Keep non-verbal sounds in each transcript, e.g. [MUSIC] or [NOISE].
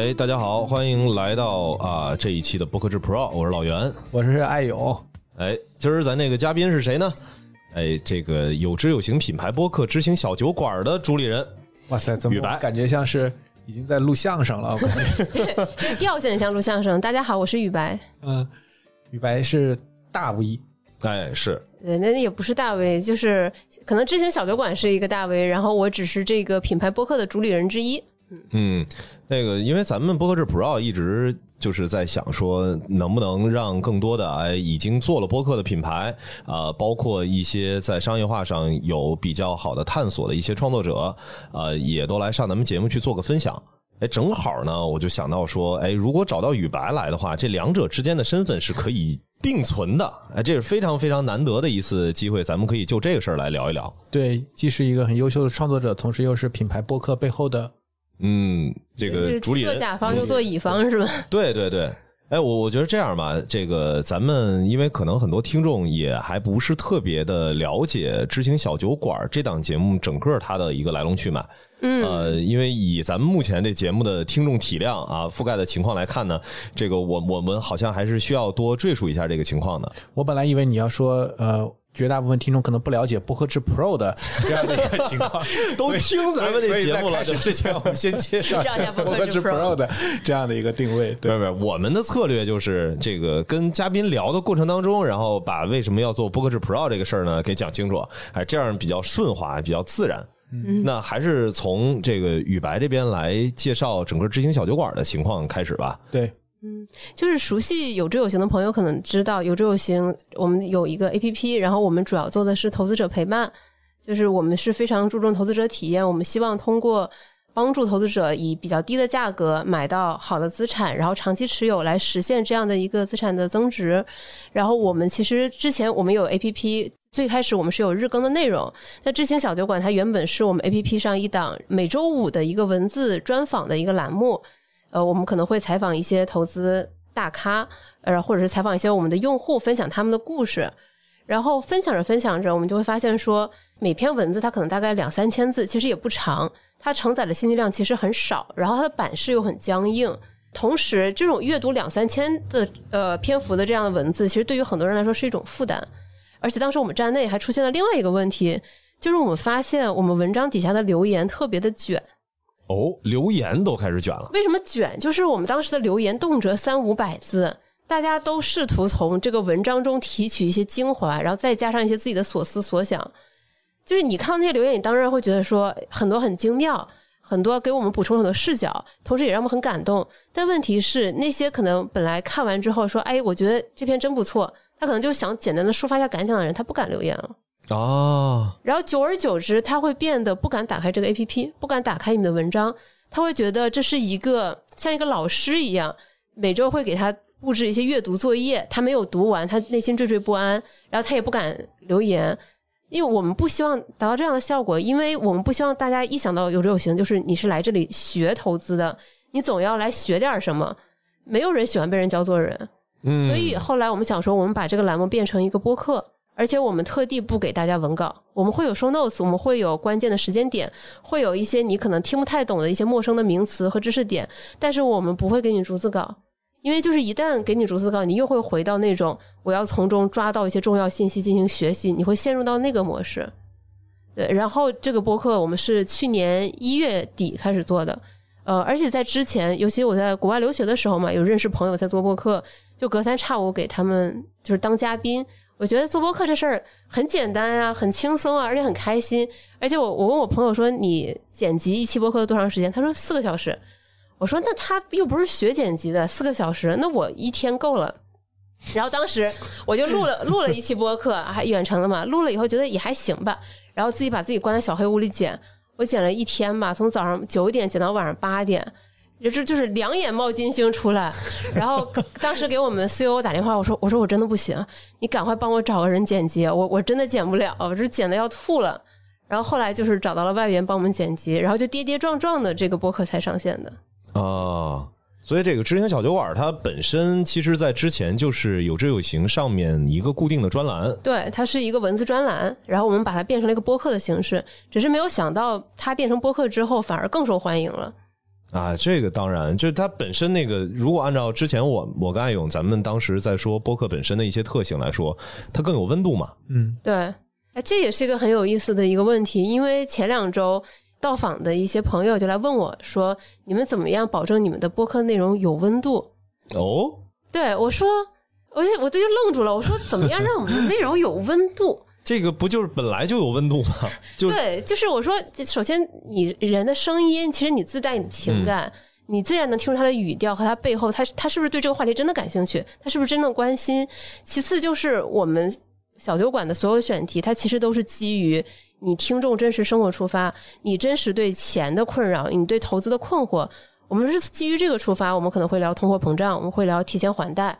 哎，大家好，欢迎来到啊这一期的播客制 Pro，我是老袁。我是爱友，哎，今儿咱那个嘉宾是谁呢？哎，这个有知有行品牌播客知行小酒馆的主理人，哇塞，怎么雨白感觉像是已经在录相声了？我感觉这调性像录相声。大家好，我是雨白。嗯，雨白是大 V，哎，是对，那也不是大 V，就是可能知行小酒馆是一个大 V，然后我只是这个品牌播客的主理人之一。嗯，那个，因为咱们播客制 Pro 一直就是在想说，能不能让更多的哎已经做了播客的品牌啊、包括一些在商业化上有比较好的探索的一些创作者，呃，也都来上咱们节目去做个分享。哎，正好呢，我就想到说，哎，如果找到雨白来的话，这两者之间的身份是可以并存的。哎，这是非常非常难得的一次机会，咱们可以就这个事儿来聊一聊。对，既是一个很优秀的创作者，同时又是品牌播客背后的，嗯，这个做主理人甲方又做乙方是吧？对对对，哎，我我觉得这样吧，这个咱们因为可能很多听众也还不是特别的了解《知行小酒馆》这档节目整个它的一个来龙去脉。嗯，呃，因为以咱们目前这节目的听众体量啊，覆盖的情况来看呢，这个我我们好像还是需要多赘述一下这个情况的。我本来以为你要说，呃，绝大部分听众可能不了解播客制 Pro 的这样的一个情况，[LAUGHS] 都听咱们这节目了之前，我们先 [LAUGHS] 介绍播客制 Pro 的这样的一个定位。对，不是不是，我们的策略就是这个跟嘉宾聊的过程当中，然后把为什么要做播客制 Pro 这个事儿呢给讲清楚，哎，这样比较顺滑，比较自然。嗯那还是从这个雨白这边来介绍整个知行小酒馆的情况开始吧。对，嗯就是熟悉有知有行的朋友可能知道，有知有行我们有一个 A P P，然后我们主要做的是投资者陪伴，就是我们是非常注重投资者体验，我们希望通过帮助投资者以比较低的价格买到好的资产，然后长期持有来实现这样的一个资产的增值。然后我们其实之前我们有 A P P。最开始我们是有日更的内容，那知行小酒馆它原本是我们 A P P 上一档每周五的一个文字专访的一个栏目，呃，我们可能会采访一些投资大咖，呃，或者是采访一些我们的用户，分享他们的故事。然后分享着分享着，我们就会发现说，每篇文字它可能大概两三千字，其实也不长，它承载的信息量其实很少，然后它的版式又很僵硬。同时，这种阅读两三千的呃篇幅的这样的文字，其实对于很多人来说是一种负担。而且当时我们站内还出现了另外一个问题，就是我们发现我们文章底下的留言特别的卷。哦，留言都开始卷了。为什么卷？就是我们当时的留言动辄三五百字，大家都试图从这个文章中提取一些精华，然后再加上一些自己的所思所想。就是你看到那些留言，你当然会觉得说很多很精妙，很多给我们补充很多视角，同时也让我们很感动。但问题是，那些可能本来看完之后说：“哎，我觉得这篇真不错。”他可能就想简单的抒发一下感想的人，他不敢留言了。哦，然后久而久之，他会变得不敢打开这个 A P P，不敢打开你们的文章，他会觉得这是一个像一个老师一样，每周会给他布置一些阅读作业，他没有读完，他内心惴惴不安，然后他也不敢留言，因为我们不希望达到这样的效果，因为我们不希望大家一想到有志有行，就是你是来这里学投资的，你总要来学点什么，没有人喜欢被人教做人，嗯，所以后来我们想说，我们把这个栏目变成一个播客，而且我们特地不给大家文稿，我们会有 show notes，我们会有关键的时间点，会有一些你可能听不太懂的一些陌生的名词和知识点，但是我们不会给你逐字稿，因为就是一旦给你逐字稿，你又会回到那种我要从中抓到一些重要信息进行学习，你会陷入到那个模式。对，然后这个播客我们是去年一月底开始做的，呃，而且在之前，尤其我在国外留学的时候嘛，有认识朋友在做播客，就隔三差五给他们就是当嘉宾。我觉得做播客这事儿很简单啊，很轻松啊，而且很开心。而且我我问我朋友说，你剪辑一期播客多长时间？他说四个小时。我说那他又不是学剪辑的，四个小时，那我一天够了。然后当时我就录了录了一期播客，还远程的嘛，录了以后觉得也还行吧，然后自己把自己关在小黑屋里剪，我剪了一天吧，从早上九点剪到晚上八点，就就就是两眼冒金星出来。然后当时给我们 CEO 打电话，我说我说我真的不行，你赶快帮我找个人剪辑，我我真的剪不了，我这剪的要吐了。然后后来就是找到了外援帮我们剪辑，然后就跌跌撞撞的这个播客才上线的。哦，所以这个知行小酒馆它本身其实在之前就是有知有行上面一个固定的专栏，对，它是一个文字专栏，然后我们把它变成了一个播客的形式，只是没有想到它变成播客之后反而更受欢迎了。啊，这个当然，就是它本身那个，如果按照之前我我跟艾勇咱们当时在说播客本身的一些特性来说，它更有温度嘛。嗯，对，哎，这也是一个很有意思的一个问题，因为前两周到访的一些朋友就来问我说：“你们怎么样保证你们的播客内容有温度哦，？”对我说，我就我这就愣住了，我说怎么样让我们的内容有温度？这个不就是本来就有温度吗？[LAUGHS] 就对，就是我说，首先你人的声音，其实你自带你的情感，你自然能听出他的语调和他背后，他他是不是对这个话题真的感兴趣，他是不是真的关心。其次就是我们小酒馆的所有选题，它其实都是基于你听众真实生活出发，你真实对钱的困扰，你对投资的困惑。我们是基于这个出发，我们可能会聊通货膨胀，我们会聊提前还贷。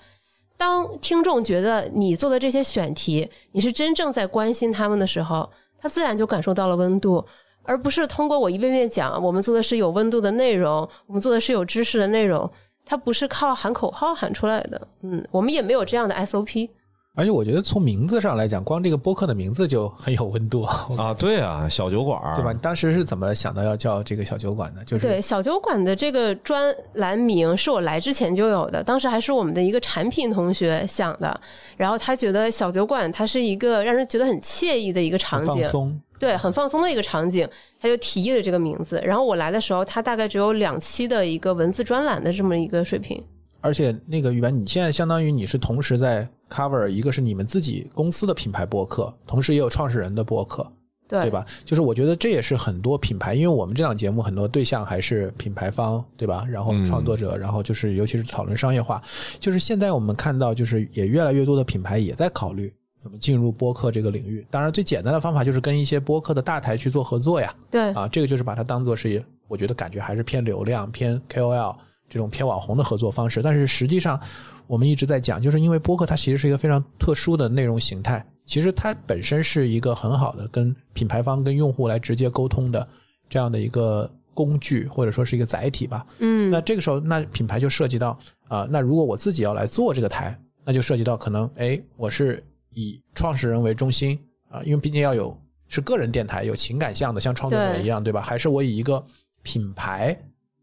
当听众觉得你做的这些选题，你是真正在关心他们的时候，他自然就感受到了温度，而不是通过我一遍遍讲，我们做的是有温度的内容，我们做的是有知识的内容，它不是靠喊口号喊出来的。嗯，我们也没有这样的 SOP。而且我觉得从名字上来讲，光这个播客的名字就很有温度，啊，对啊，小酒馆对吧？你当时是怎么想到要叫这个小酒馆的？就是对小酒馆的这个专栏名是我来之前就有的，当时还是我们的一个产品同学想的，然后他觉得小酒馆它是一个让人觉得很惬意的一个场景放景，松，对，很放松的一个场景，他就提议了这个名字。然后我来的时候，他大概只有两期的一个文字专栏的这么一个水平。而且那个玉凡，你现在相当于你是同时在 cover 一个是你们自己公司的品牌播客，同时也有创始人的播客，对对吧？就是我觉得这也是很多品牌，因为我们这档节目很多对象还是品牌方，对吧？然后嗯创作者，然后就是尤其是讨论商业化，就是现在我们看到，就是也越来越多的品牌也在考虑怎么进入播客这个领域。当然，最简单的方法就是跟一些播客的大台去做合作呀，对，啊，这个就是把它当做是，我觉得感觉还是偏流量、偏 KOL 这种偏网红的合作方式。但是实际上，我们一直在讲，就是因为播客它其实是一个非常特殊的内容形态，其实它本身是一个很好的跟品牌方、跟用户来直接沟通的这样的一个工具，或者说是一个载体吧。嗯，那这个时候，那品牌就涉及到啊、那如果我自己要来做这个台，那就涉及到可能，哎，我是以创始人为中心啊、因为毕竟要有是个人电台，有情感向的，像创作者一样，对吧？还是我以一个品牌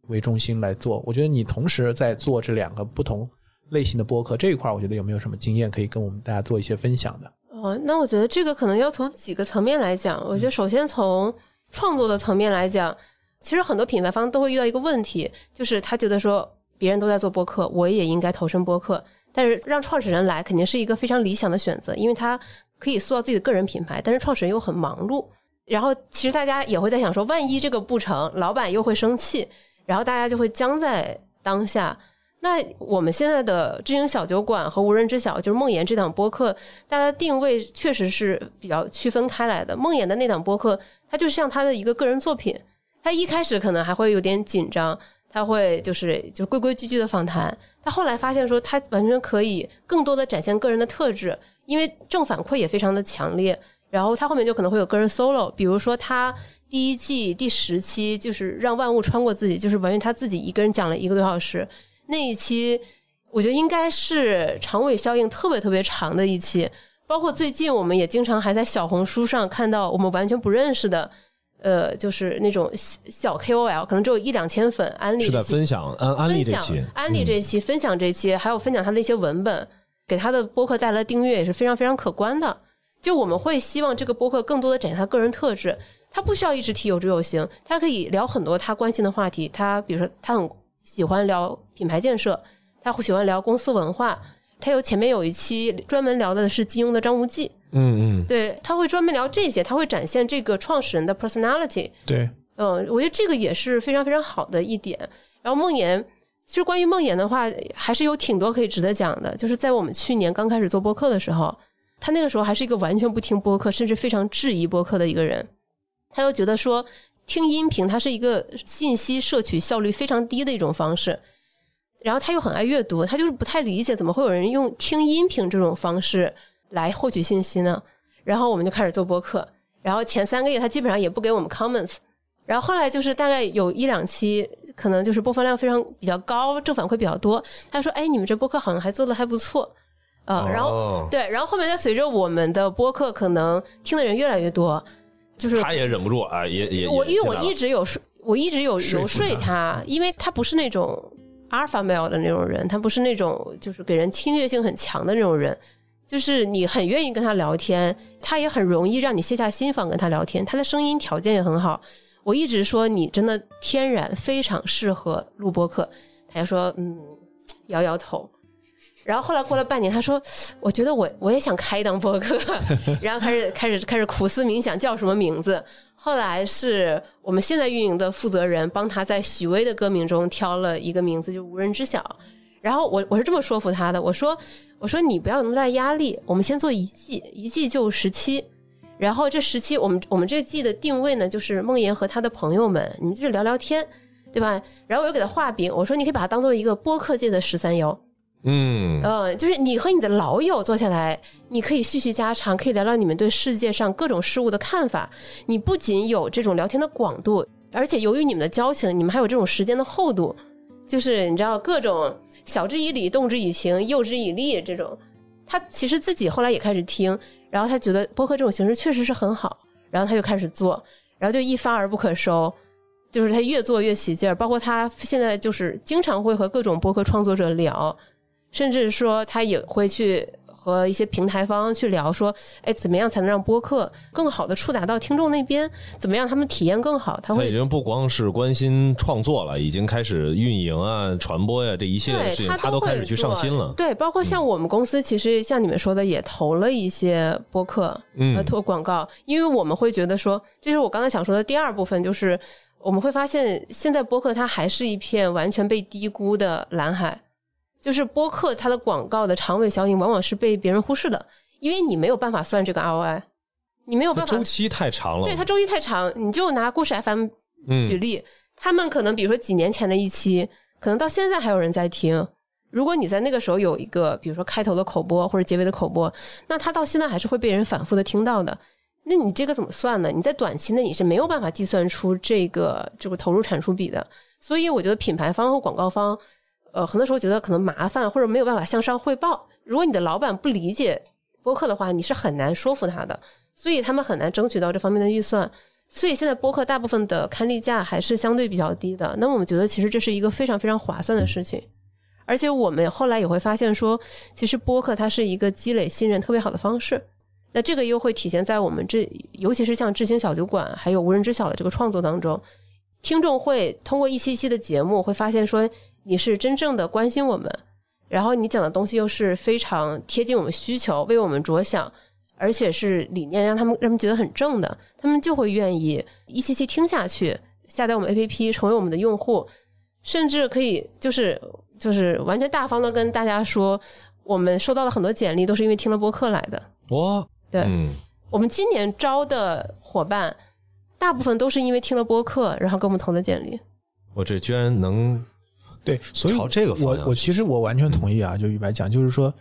为中心来做？我觉得你同时在做这两个不同类型的播客这一块，我觉得有没有什么经验可以跟我们大家做一些分享的？哦，那我觉得这个可能要从几个层面来讲。我觉得首先从创作的层面来讲，其实很多品牌方都会遇到一个问题，就是他觉得说别人都在做播客，我也应该投身播客。但是让创始人来肯定是一个非常理想的选择，因为他可以塑造自己的个人品牌，但是创始人又很忙碌。然后其实大家也会在想说，万一这个不成，老板又会生气，然后大家就会僵在当下。那我们现在的知行小酒馆和无人知晓，就是梦妍这档播客，大家定位确实是比较区分开来的。梦妍的那档播客，它就像他的一个个人作品，他一开始可能还会有点紧张，他会就是就规规矩矩的访谈，他后来发现说他完全可以更多的展现个人的特质，因为正反馈也非常的强烈。然后他后面就可能会有个人 solo，比如说他第一季第十期就是让万物穿过自己，就是完全他自己一个人讲了一个多小时。那一期我觉得应该是长尾效应特别特别长的一期，包括最近我们也经常还在小红书上看到我们完全不认识的，呃，就是那种小小 KOL，可能只有一两千粉安利是在分享安安利这期，安利这一期，分享这期，还有分享他的一些文本，给他的播客带来的订阅也是非常非常可观的。就我们会希望这个播客更多的展现他个人特质，他不需要一直提有志有行，他可以聊很多他关心的话题。他比如说，他很喜欢聊品牌建设，他会喜欢聊公司文化。他有前面有一期专门聊的是金庸的张无忌，嗯嗯，对他会专门聊这些，他会展现这个创始人的 personality。对，嗯，我觉得这个也是非常非常好的一点。然后梦妍，其实关于梦妍的话，还是有挺多可以值得讲的。就是在我们去年刚开始做播客的时候，他那个时候还是一个完全不听播客，甚至非常质疑播客的一个人。他又觉得说，听音频它是一个信息摄取效率非常低的一种方式。然后他又很爱阅读，他就是不太理解怎么会有人用听音频这种方式来获取信息呢？然后我们就开始做播客，然后前三个月他基本上也不给我们 comments，然后后来就是大概有一两期，可能就是播放量非常比较高，正反馈比较多。他说：“哎，你们这播客好像还做的还不错。”啊、然后哦对，然后后面再随着我们的播客可能听的人越来越多，就是他也忍不住啊，也也我因为我一直有说，我一直有游说他，因为他不是那种阿尔法 male 的那种人，他不是那种就是给人侵略性很强的那种人，就是你很愿意跟他聊天，他也很容易让你卸下心防跟他聊天，他的声音条件也很好。我一直说你真的天然非常适合录播客，他就说嗯，摇摇头。然后后来过了半年，他说：“我觉得我我也想开一档播客。[LAUGHS] ”然后开始开始开始苦思冥想叫什么名字。后来是我们现在运营的负责人帮他在许巍的歌名中挑了一个名字，就无人知晓。然后我我是这么说服他的，我说我说你不要有那么大压力，我们先做一季，一季就十期。然后这十期我们我们这季的定位呢，就是梦妍和他的朋友们，你们就是聊聊天，对吧？然后我又给他画饼，我说你可以把它当做一个播客界的十三幺。嗯，嗯，就是你和你的老友坐下来，你可以叙叙家常，可以聊聊你们对世界上各种事物的看法。你不仅有这种聊天的广度，而且由于你们的交情，你们还有这种时间的厚度。就是你知道各种晓之以理、动之以情、诱之以利这种。他其实自己后来也开始听，然后他觉得播客这种形式确实是很好，然后他就开始做，然后就一发而不可收。就是他越做越起劲儿，包括他现在就是经常会和各种播客创作者聊，甚至说他也会去和一些平台方去聊，说，哎，怎么样才能让播客更好的触达到听众那边？怎么样他们体验更好？他会他已经不光是关心创作了，已经开始运营啊、传播呀、这一系列的事情，他他都开始去上心了。对，包括像我们公司，其实像你们说的，也投了一些播客，嗯呃，做广告，因为我们会觉得说，这是我刚才想说的第二部分，就是我们会发现，现在播客它还是一片完全被低估的蓝海，就是播客它的广告的长尾效应往往是被别人忽视的，因为你没有办法算这个 ROI，你没有办法周期太长了，对它周期太长，你就拿故事 FM 举嗯，例，他们可能比如说几年前的一期，可能到现在还有人在听。如果你在那个时候有一个，比如说开头的口播或者结尾的口播，那它到现在还是会被人反复的听到的。那你这个怎么算呢？你在短期内你是没有办法计算出这个这个投入产出比的。所以我觉得品牌方和广告方，呃，很多时候觉得可能麻烦或者没有办法向上汇报。如果你的老板不理解播客的话，你是很难说服他的，所以他们很难争取到这方面的预算。所以现在播客大部分的刊例价还是相对比较低的。那么我们觉得其实这是一个非常非常划算的事情，而且我们后来也会发现说，其实播客它是一个积累信任特别好的方式。那这个又会体现在我们这，尤其是像智行小酒馆还有无人知晓的这个创作当中，听众会通过一期期的节目，会发现说你是真正的关心我们，然后你讲的东西又是非常贴近我们需求，为我们着想，而且是理念让他们让他们觉得很正的，他们就会愿意一期期听下去，下载我们 APP 成为我们的用户，甚至可以就是就是完全大方的跟大家说，我们收到了很多简历都是因为听了播客来的。哇，对嗯，我们今年招的伙伴，大部分都是因为听了播客，然后给我们投的简历。我这居然能对，所以朝这个方我向我其实我完全同意啊，就宇白讲，就是说，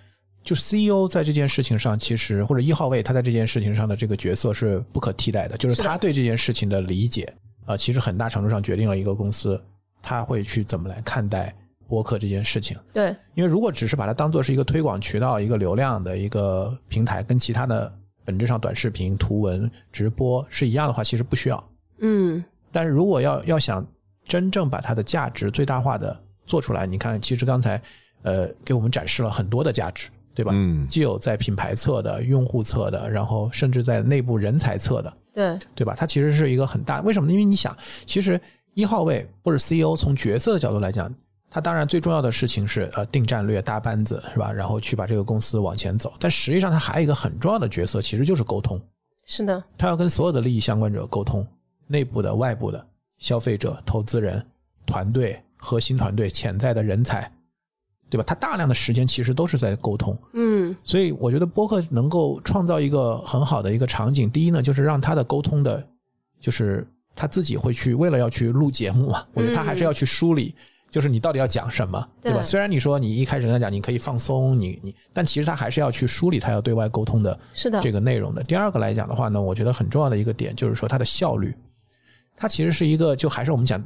就 CEO 在这件事情上，其实或者一号位他在这件事情上的这个角色是不可替代的，就是他对这件事情的理解啊、其实很大程度上决定了一个公司他会去怎么来看待播客这件事情。对，因为如果只是把它当做是一个推广渠道、一个流量的一个平台，跟其他的本质上短视频、图文、直播是一样的话，其实不需要。嗯，但是如果要要想真正把它的价值最大化的做出来，你看，其实刚才呃给我们展示了很多的价值，对吧？嗯既有在品牌侧的、用户侧的，然后甚至在内部人才侧的，对，对吧？它其实是一个很大，为什么呢？因为你想，其实一号位或者 CEO 从角色的角度来讲，他当然最重要的事情是呃定战略、搭班子，是吧？然后去把这个公司往前走。但实际上，他还有一个很重要的角色，其实就是沟通。是的，他要跟所有的利益相关者沟通，内部的、外部的、消费者、投资人、团队、核心团队、潜在的人才，对吧？他大量的时间其实都是在沟通。嗯，所以我觉得播客能够创造一个很好的一个场景。第一呢，就是让他的沟通的，就是他自己会去为了要去录节目嘛，我觉得他还是要去梳理，就是你到底要讲什么，对吧？对虽然你说你一开始跟他讲你可以放松，你你，但其实他还是要去梳理他要对外沟通的是的，这个内容的。第二个来讲的话呢，我觉得很重要的一个点就是说它的效率，它其实是一个，就还是我们讲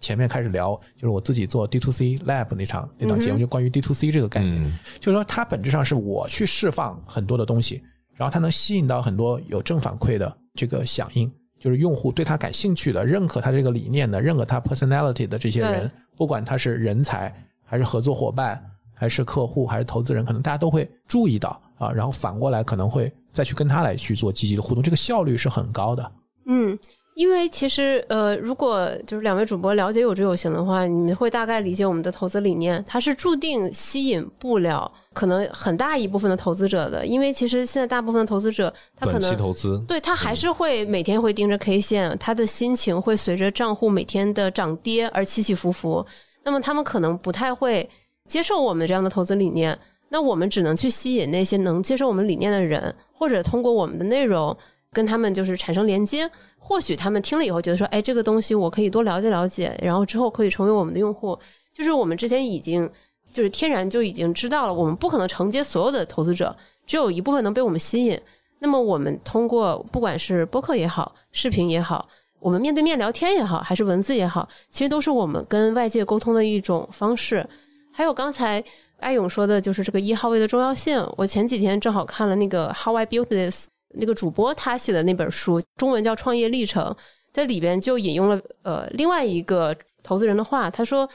前面开始聊，就是我自己做 D to C Lab 那场那档节目，就关于 D to C 这个概念，嗯。就是说它本质上是我去释放很多的东西，然后它能吸引到很多有正反馈的这个响应，就是用户对他感兴趣的、认可他这个理念的、认可他 personality 的这些人，不管他是人才还是合作伙伴，还是客户还是投资人，可能大家都会注意到啊，然后反过来可能会再去跟他来去做积极的互动，这个效率是很高的。嗯，因为其实呃，如果就是两位主播了解有知有行的话，你们会大概理解我们的投资理念，它是注定吸引不了可能很大一部分的投资者的，因为其实现在大部分的投资者他可能。投资，对他还是会每天会盯着 K 线，他的心情会随着账户每天的涨跌而起起伏伏。那么他们可能不太会接受我们这样的投资理念，那我们只能去吸引那些能接受我们理念的人，或者通过我们的内容跟他们就是产生连接。或许他们听了以后觉得说，哎，这个东西我可以多了解了解，然后之后可以成为我们的用户。就是我们之前已经就是天然就已经知道了，我们不可能承接所有的投资者，只有一部分能被我们吸引。那么我们通过不管是播客也好，视频也好，我们面对面聊天也好，还是文字也好，其实都是我们跟外界沟通的一种方式。还有刚才艾勇说的，就是这个一号位的重要性。我前几天正好看了那个《How I Built This》那个主播他写的那本书，中文叫《创业历程》，在里边就引用了呃另外一个投资人的话，他说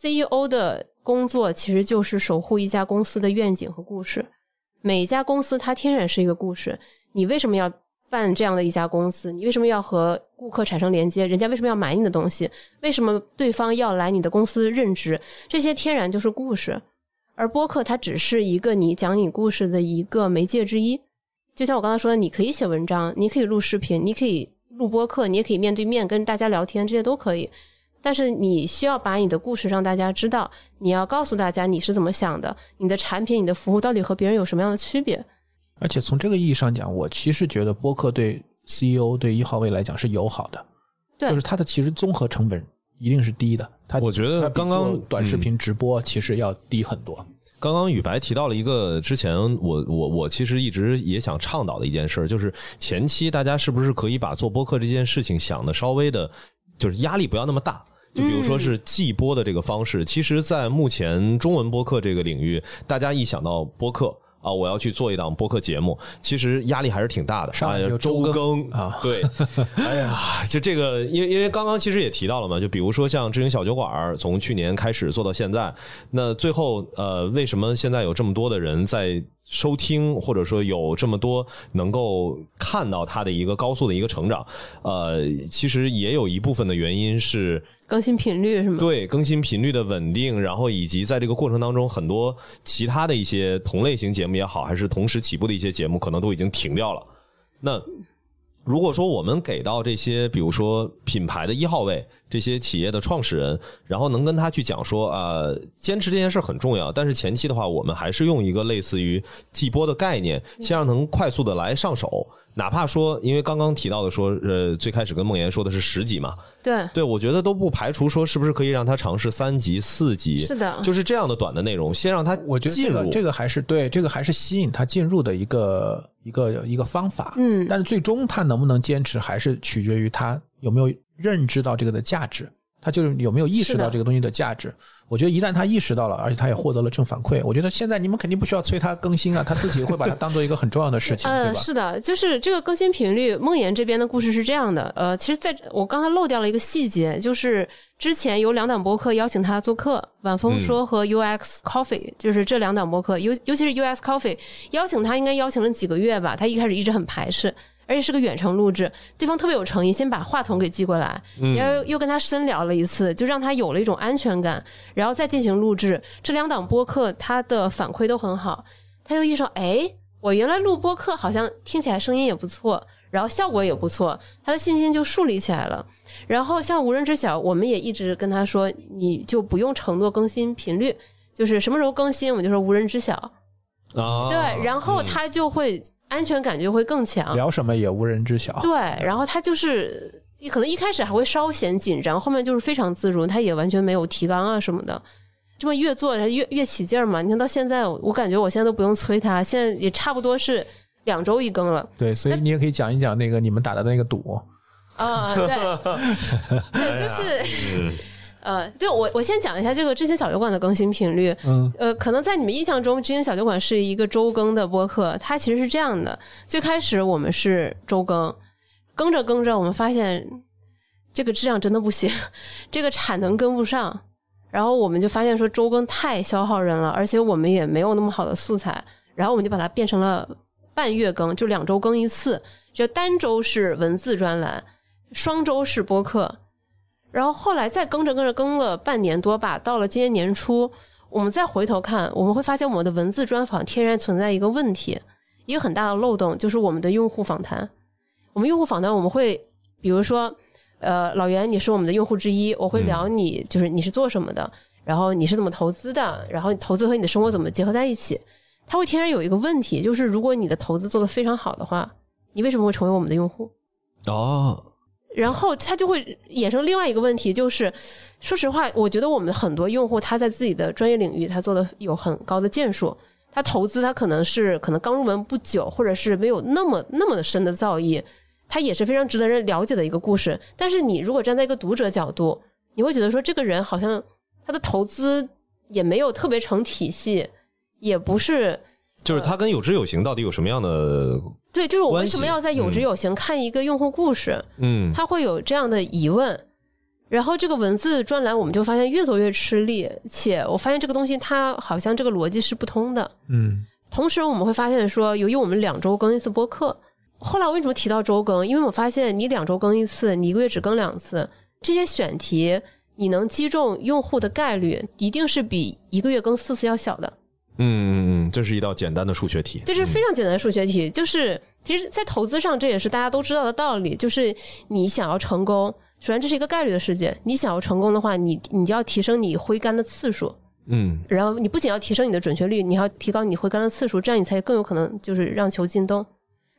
，CEO 的工作其实就是守护一家公司的愿景和故事。每一家公司它天然是一个故事，你为什么要办这样的一家公司？你为什么要和顾客产生连接？人家为什么要买你的东西？为什么对方要来你的公司任职？这些天然就是故事，而播客它只是一个你讲你故事的一个媒介之一。就像我刚才说的，你可以写文章，你可以录视频，你可以录播客，你也可以面对面跟大家聊天，这些都可以。但是你需要把你的故事让大家知道，你要告诉大家你是怎么想的，你的产品、你的服务到底和别人有什么样的区别。而且从这个意义上讲，我其实觉得播客对 CEO 对一号位来讲是友好的，对就是它的其实综合成本一定是低的。它我觉得它刚刚短视频直播其实要低很多。刚刚宇白提到了一个之前我我我其实一直也想倡导的一件事，就是前期大家是不是可以把做播客这件事情想的稍微的，就是压力不要那么大。就比如说是季播的这个方式，其实，在目前中文播客这个领域，大家一想到播客啊，我要去做一档播客节目，其实压力还是挺大的。上来就周周更啊对，哎呀，就这个，因为因为刚刚其实也提到了嘛，就比如说像知行小酒馆儿，从去年开始做到现在，那最后呃，为什么现在有这么多的人在收听，或者说有这么多能够看到它的一个高速的一个成长？呃，其实也有一部分的原因是。更新频率是吗？对更新频率的稳定，然后以及在这个过程当中，很多其他的一些同类型节目也好，还是同时起步的一些节目，可能都已经停掉了。那如果说我们给到这些，比如说品牌的一号位，这些企业的创始人，然后能跟他去讲说，呃，坚持这件事很重要，但是前期的话，我们还是用一个类似于季播的概念，先让他能快速的来上手。哪怕说，因为刚刚提到的说，呃，最开始跟梦妍说的是十级嘛，对，对，我觉得都不排除说是不是可以让他尝试三级、四级，是的。就是这样的短的内容，先让他我觉得进入。这个这个还是对，这个还是吸引他进入的一个一个一个方法。嗯。但是最终他能不能坚持，还是取决于他有没有认知到这个的价值，他就是有没有意识到这个东西的价值。我觉得一旦他意识到了，而且他也获得了正反馈，我觉得现在你们肯定不需要催他更新啊，他自己会把它当做一个很重要的事情，对呃，吧？是的，就是这个更新频率。梦妍这边的故事是这样的，呃，其实在我刚才漏掉了一个细节，就是之前有两档播客邀请他做客，晚风说和 UX Coffee，、就是这两档播客，尤尤其是 UX Coffee 邀请他，应该邀请了几个月吧，他一开始一直很排斥。而且是个远程录制，对方特别有诚意，先把话筒给寄过来，然后又跟他深聊了一次，就让他有了一种安全感，然后再进行录制。这两档播客他的反馈都很好，他又意识到，哎，我原来录播客好像听起来声音也不错，然后效果也不错，他的信心就树立起来了。然后像无人知晓，我们也一直跟他说，你就不用承诺更新频率，就是什么时候更新，我们就说无人知晓。啊，对，然后他就会安全感就会更强。聊什么也无人知晓。对，然后他就是可能一开始还会稍显紧张，后面就是非常自如，他也完全没有提纲啊什么的。这么越做他越越起劲儿嘛。你看到现在，我感觉我现在都不用催他，现在也差不多是两周一更了。对，所以你也可以讲一讲那个你们打的那个赌。啊、对，[LAUGHS] 对，就是。呃，对我我先讲一下这个知行小酒馆的更新频率。嗯，呃，可能在你们印象中，知行小酒馆是一个周更的播客，它其实是这样的：最开始我们是周更，更着更着，我们发现这个质量真的不行，[LAUGHS] 这个产能跟不上，然后我们就发现说周更太消耗人了，而且我们也没有那么好的素材，然后我们就把它变成了半月更，就两周更一次，就单周是文字专栏，双周是播客。然后后来再更着更着更了半年多吧，到了今年年初，我们再回头看，我们会发现我们的文字专访天然存在一个问题，一个很大的漏洞，就是我们的用户访谈。我们用户访谈，我们会比如说，呃，老袁，你是我们的用户之一，我会聊你，就是你是做什么的，然后你是怎么投资的，然后投资和你的生活怎么结合在一起。它会天然有一个问题，就是如果你的投资做得非常好的话，你为什么会成为我们的用户？哦，然后它就会衍生另外一个问题，就是说实话，我觉得我们很多用户他在自己的专业领域他做的有很高的建树，他投资他可能是可能刚入门不久，或者是没有那么那么的深的造诣，他也是非常值得人了解的一个故事。但是你如果站在一个读者角度，你会觉得说这个人好像他的投资也没有特别成体系，也不是就是它跟有知有行到底有什么样的？对，就是我为什么要在有知有行看一个用户故事？嗯，他会有这样的疑问。然后这个文字专栏，我们就发现越做越吃力，且我发现这个东西它好像这个逻辑是不通的。嗯同时，我们会发现说，由于我们两周更一次播客，后来我为什么提到周更？因为我发现你两周更一次，你一个月只更两次，这些选题你能击中用户的概率，一定是比一个月更四次要小的。嗯嗯嗯，这是一道简单的数学题。这是非常简单的数学题，就是其实，在投资上这也是大家都知道的道理，就是你想要成功，首先这是一个概率的世界，你想要成功的话，你你就要提升你挥杆的次数，嗯，然后你不仅要提升你的准确率，你还要提高你挥杆的次数，这样你才更有可能就是让球进洞，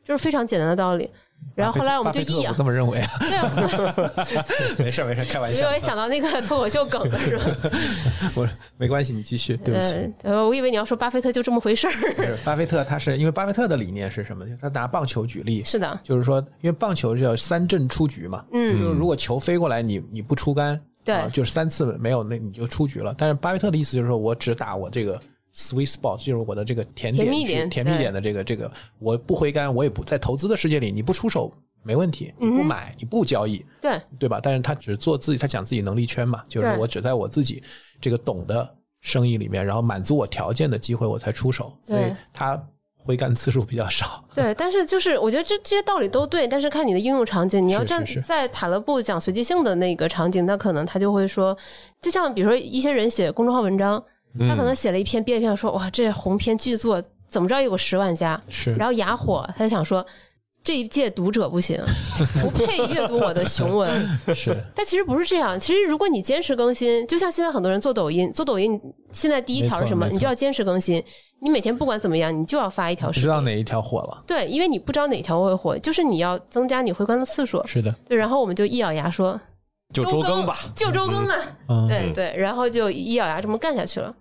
就是非常简单的道理。然后后来我们就一啊巴菲特不，这么认为啊，对啊，[LAUGHS] 没事没事，开玩笑因为想到那个脱口秀梗了，是吧？[LAUGHS] 我没关系，你继续，对不起。呃，呃我以为你要说巴菲特就这么回事儿。巴菲特他是因为巴菲特的理念是什么？他拿棒球举例，是的，就是说，因为棒球叫三振出局嘛，嗯就是如果球飞过来，你你不出杆，对啊就是三次没有，那你就出局了。但是巴菲特的意思就是说我只打我这个 sweet spot，就是我的这个甜点甜蜜点甜蜜点的这个这个，我不回杆，我也不在投资的世界里，你不出手没问题，你不买，你不交易，对，对吧？但是他只做自己，他讲自己能力圈嘛，就是我只在我自己这个懂的生意里面，然后满足我条件的机会我才出手，所以他回杆次数比较少。[LAUGHS] 对，但是就是我觉得这这些道理都对，但是看你的应用场景，你要站在塔勒布讲随机性的那个场景，那可能他就会说，就像比如说一些人写公众号文章，他可能写了一篇憋一篇说哇这红篇巨作怎么着也有个十万加，是，然后雅火，他就想说这一届读者不行，[LAUGHS] 不配阅读我的雄文。是 [LAUGHS] 但其实不是这样，其实如果你坚持更新，就像现在很多人做抖音，做抖音现在第一条是什么？你就要坚持更新，你每天不管怎么样，你就要发一条不视频。知道哪一条火了。对，因为你不知道哪条会火，就是你要增加你回关的次数。是的，对，然后我们就一咬牙说就周更吧。就周更吧。嗯，对对，然后就一咬牙这么干下去了。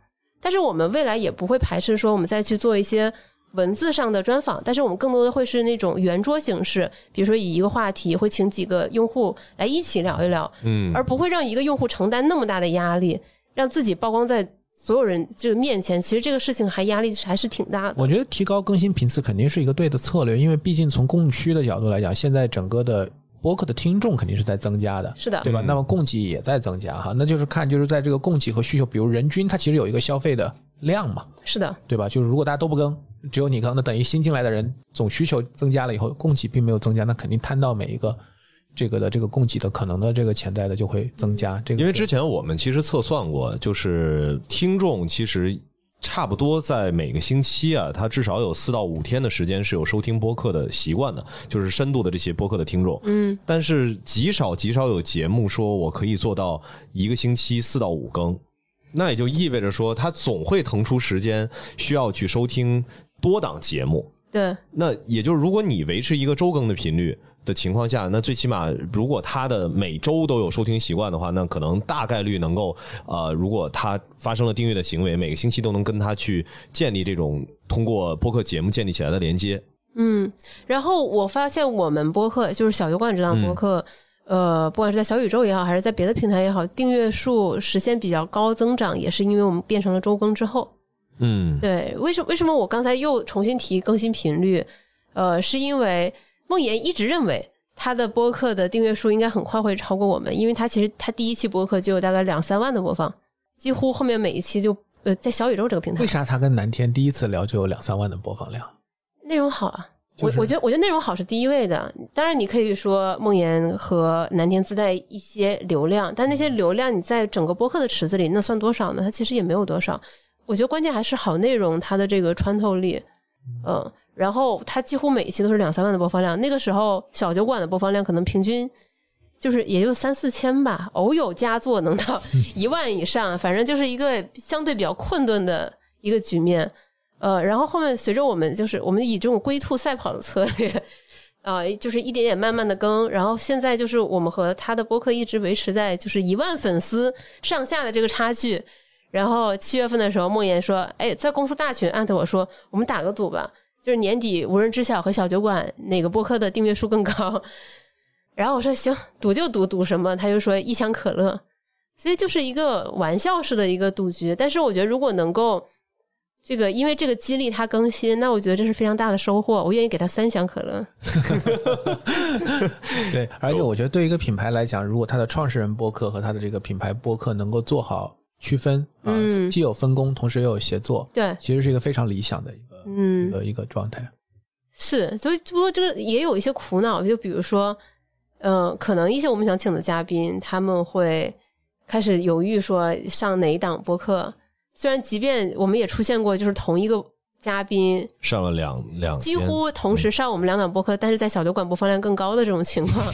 但是我们未来也不会排斥说我们再去做一些文字上的专访，但是我们更多的会是那种圆桌形式，比如说以一个话题会请几个用户来一起聊一聊，嗯，而不会让一个用户承担那么大的压力，让自己曝光在所有人这个面前。其实这个事情还压力还是挺大的。我觉得提高更新频次肯定是一个对的策略，因为毕竟从供需的角度来讲，现在整个的播客的听众肯定是在增加的，是的对吧？嗯那么供给也在增加哈，那就是看就是在这个供给和需求，比如人均它其实有一个消费的量嘛，是的，对吧？就是如果大家都不更，只有你更，那等于新进来的人总需求增加了以后，供给并没有增加，那肯定摊到每一个这个的这个供给的可能的这个潜在的就会增加。这个因为之前我们其实测算过，就是听众其实差不多在每个星期啊，他至少有四到五天的时间是有收听播客的习惯的，就是深度的这些播客的听众。嗯，但是极少极少有节目说我可以做到一个星期四到五更，那也就意味着说他总会腾出时间需要去收听多档节目。对，那也就是，如果你维持一个周更的频率的情况下，那最起码如果他的每周都有收听习惯的话，那可能大概率能够呃，如果他发生了订阅的行为，每个星期都能跟他去建立这种通过播客节目建立起来的连接。嗯，然后我发现我们播客就是小酒馆这档播客，呃，不管是在小宇宙也好，还是在别的平台也好，订阅数实现比较高增长，也是因为我们变成了周更之后。嗯对，为什为什么我刚才又重新提更新频率？呃，是因为梦妍一直认为他的播客的订阅数应该很快会超过我们，因为他其实他第一期播客就有大概两三万的播放，几乎后面每一期就呃在小宇宙这个平台为啥他跟南天第一次聊就有两三万的播放量？内容好啊。就是我我觉得我觉得内容好是第一位的，当然你可以说梦妍和南天自带一些流量，但那些流量你在整个播客的池子里那算多少呢？它其实也没有多少。我觉得关键还是好内容它的这个穿透力，嗯，然后它几乎每一期都是两三万的播放量，那个时候小酒馆的播放量可能平均就是也就三四千吧，偶有佳作能到 [LAUGHS] 一万以上，反正就是一个相对比较困顿的一个局面。呃，然后后面随着我们就是我们以这种龟兔赛跑的策略，啊、就是一点点慢慢的更，然后现在就是我们和他的播客一直维持在就是一万粉丝上下的这个差距。然后七月份的时候，梦妍说：“哎，在公司大群艾特我说，我们打个赌吧，就是年底无人知晓和小酒馆哪个播客的订阅数更高。”然后我说：“行，赌就赌，赌什么？”他就说：“一箱可乐。”所以就是一个玩笑式的一个赌局。但是我觉得如果能够这个，因为这个激励他更新，那我觉得这是非常大的收获。我愿意给他三箱可乐。[LAUGHS] 对，而且我觉得对一个品牌来讲，如果它的创始人播客和他的这个品牌播客能够做好区分啊、嗯既有分工，同时又有协作，对，其实是一个非常理想的一个、一嗯，的一个状态。是，所以不过这个也有一些苦恼，就比如说，呃，可能一些我们想请的嘉宾，他们会开始犹豫说上哪一档播客。虽然即便我们也出现过，就是同一个嘉宾上了两两几乎同时上我们两档播客，但是在小酒馆播放量更高的这种情况，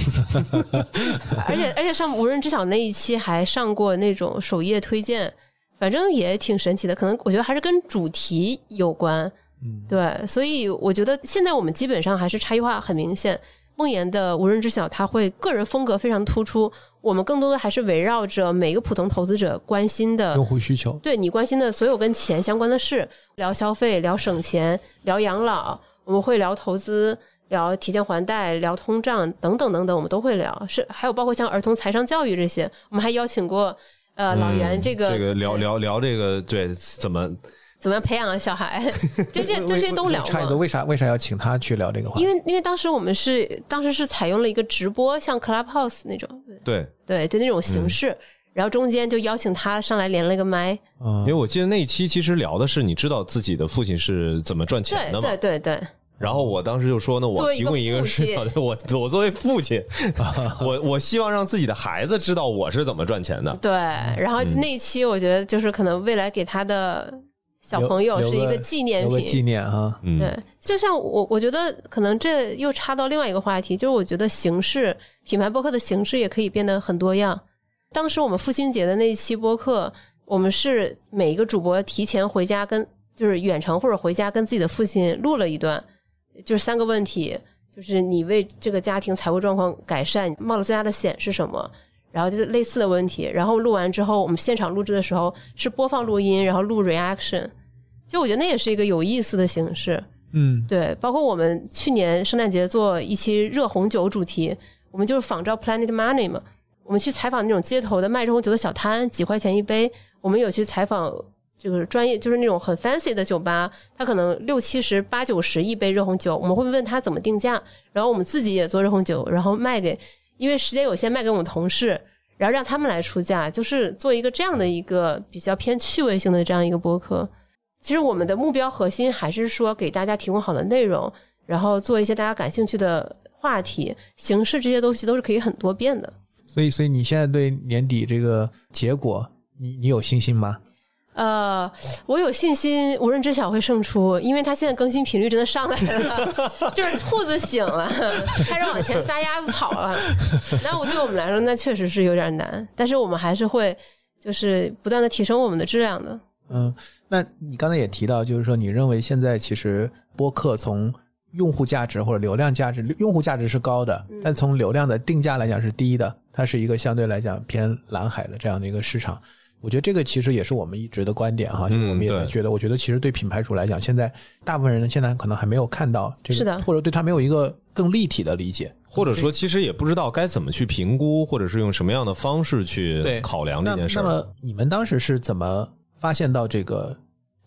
[LAUGHS] 而且而且上无人知晓那一期还上过那种首页推荐，反正也挺神奇的。可能我觉得还是跟主题有关，嗯，对，所以我觉得现在我们基本上还是差异化很明显。梦妍的无人知晓，他会个人风格非常突出，我们更多的还是围绕着每个普通投资者关心的用户需求，对你关心的所有跟钱相关的事，聊消费，聊省钱，聊养老，我们会聊投资，聊提前还贷，聊通胀等等等等，我们都会聊。是还有包括像儿童财商教育这些，我们还邀请过呃老袁这个、嗯这个聊聊聊这个对怎么怎么样培养小孩，[LAUGHS] 这这这些都聊差异多，过。为啥为啥要请他去聊这个话题？因为因为当时我们是当时是采用了一个直播，像 Clubhouse 那种，对？对的那种形式，然后中间就邀请他上来连了个麦，嗯。因为我记得那一期其实聊的是你知道自己的父亲是怎么赚钱的嘛。对，对对，然后我当时就说呢，我提供一个父亲。[LAUGHS] 视角，我我作为父亲，[LAUGHS] 我我希望让自己的孩子知道我是怎么赚钱的。对，然后那一期我觉得就是可能未来给他的小朋友是一个纪念品纪品。念啊，嗯，对，就像我，我觉得可能这又插到另外一个话题，就是我觉得形式品牌播客的形式也可以变得很多样。当时我们父亲节的那一期播客，我们是每一个主播提前回家跟就是远程或者回家跟自己的父亲录了一段，就是三个问题，就是你为这个家庭财务状况改善冒了最大的险是什么？然后就是类似的问题，然后录完之后，我们现场录制的时候是播放录音，然后录 reaction，就我觉得那也是一个有意思的形式。嗯对，包括我们去年圣诞节做一期热红酒主题，我们就是仿照 Planet Money 嘛，我们去采访那种街头的卖热红酒的小摊，几块钱一杯。我们有去采访就是专业，就是那种很 fancy 的酒吧，他可能六七十、八九十一杯热红酒，我们会问他怎么定价，然后我们自己也做热红酒，然后卖给，因为时间有限，卖给我们同事。然后让他们来出价，就是做一个这样的一个比较偏趣味性的这样一个播客。其实我们的目标核心还是说给大家提供好的内容，然后做一些大家感兴趣的话题，形式这些东西都是可以很多变的。所以所以你现在对年底这个结果，你你有信心吗？呃，我有信心无人知晓会胜出，因为它现在更新频率真的上来了，[LAUGHS] 就是兔子醒了，开始往前撒丫子跑了。[LAUGHS] 那我对我们来说，那确实是有点难，但是我们还是会就是不断的提升我们的质量的。嗯，那你刚才也提到，就是说你认为现在其实播客从用户价值或者流量价值，用户价值是高的，但从流量的定价来讲是低的，它是一个相对来讲偏蓝海的这样的一个市场。我觉得这个其实也是我们一直的观点哈，就是我们也对觉得，我觉得其实对品牌主来讲，现在大部分人现在可能还没有看到这个，是的或者对它没有一个更立体的理解。或者说其实也不知道该怎么去评估，或者是用什么样的方式去考量这件事儿。那么你们当时是怎么发现到这个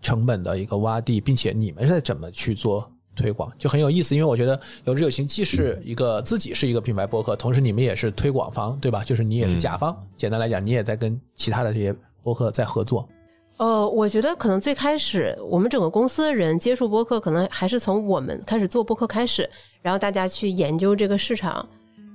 成本的一个洼地，并且你们是怎么去做推广，就很有意思。因为我觉得有志有行既是一个自己是一个品牌播客，同时你们也是推广方，对吧？就是你也是甲方。简单来讲，你也在跟其他的这些播客在合作。呃，我觉得可能最开始我们整个公司的人接触播客，可能还是从我们开始做播客开始，然后大家去研究这个市场，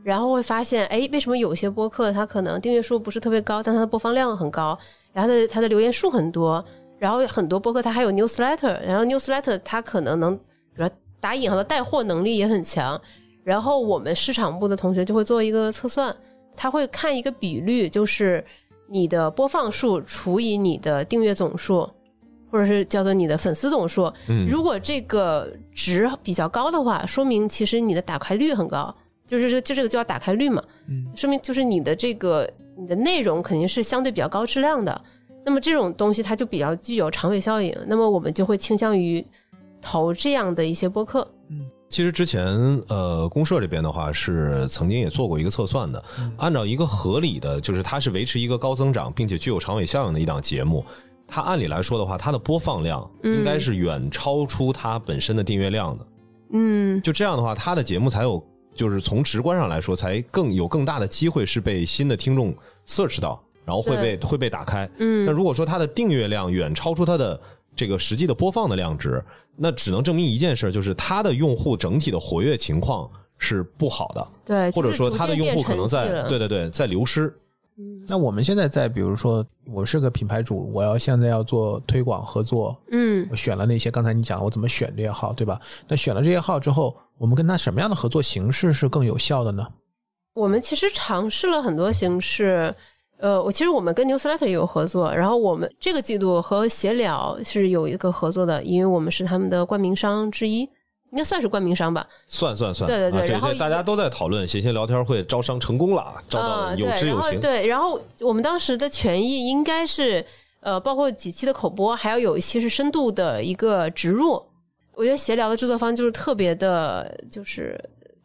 然后会发现，哎，为什么有些播客它可能订阅数不是特别高，但它的播放量很高，然后它的他的留言数很多，然后很多播客它还有 newsletter，然后 newsletter 它可能能，比如说打引号的带货能力也很强，然后我们市场部的同学就会做一个测算，他会看一个比率，就是。你的播放数除以你的订阅总数，或者是叫做你的粉丝总数，嗯如果这个值比较高的话，说明其实你的打开率很高，就是这就这个就叫打开率嘛，嗯，说明就是你的这个你的内容肯定是相对比较高质量的，那么这种东西它就比较具有长尾效应，那么我们就会倾向于投这样的一些播客，嗯其实之前呃，公社这边的话是曾经也做过一个测算的，按照一个合理的，就是它是维持一个高增长并且具有长尾效应的一档节目，它按理来说的话，它的播放量应该是远超出它本身的订阅量的。嗯。就这样的话，它的节目才有，就是从直观上来说，才更有更大的机会是被新的听众 search 到，然后会被会被打开。嗯那如果说它的订阅量远超出它的这个实际的播放的量值，那只能证明一件事，就是它的用户整体的活跃情况是不好的，对，或者说它的用户可能在对对对在流失。那我们现在在，比如说，我是个品牌主，我要现在要做推广合作，嗯我选了那些刚才你讲我怎么选这些号，对吧？那选了这些号之后，我们跟他什么样的合作形式是更有效的呢？我们其实尝试了很多形式，呃，我其实我们跟 Newsletter 也有合作，然后我们这个季度和闲聊是有一个合作的，因为我们是他们的冠名商之一，应该算是冠名商吧。算算算，对对对然后大家都在讨论闲闲聊天会招商成功了，招到啊，对，了有知然有行。后对，然后我们当时的权益应该是呃，包括几期的口播，还要有一期是深度的一个植入。我觉得闲聊的制作方就是特别的，就是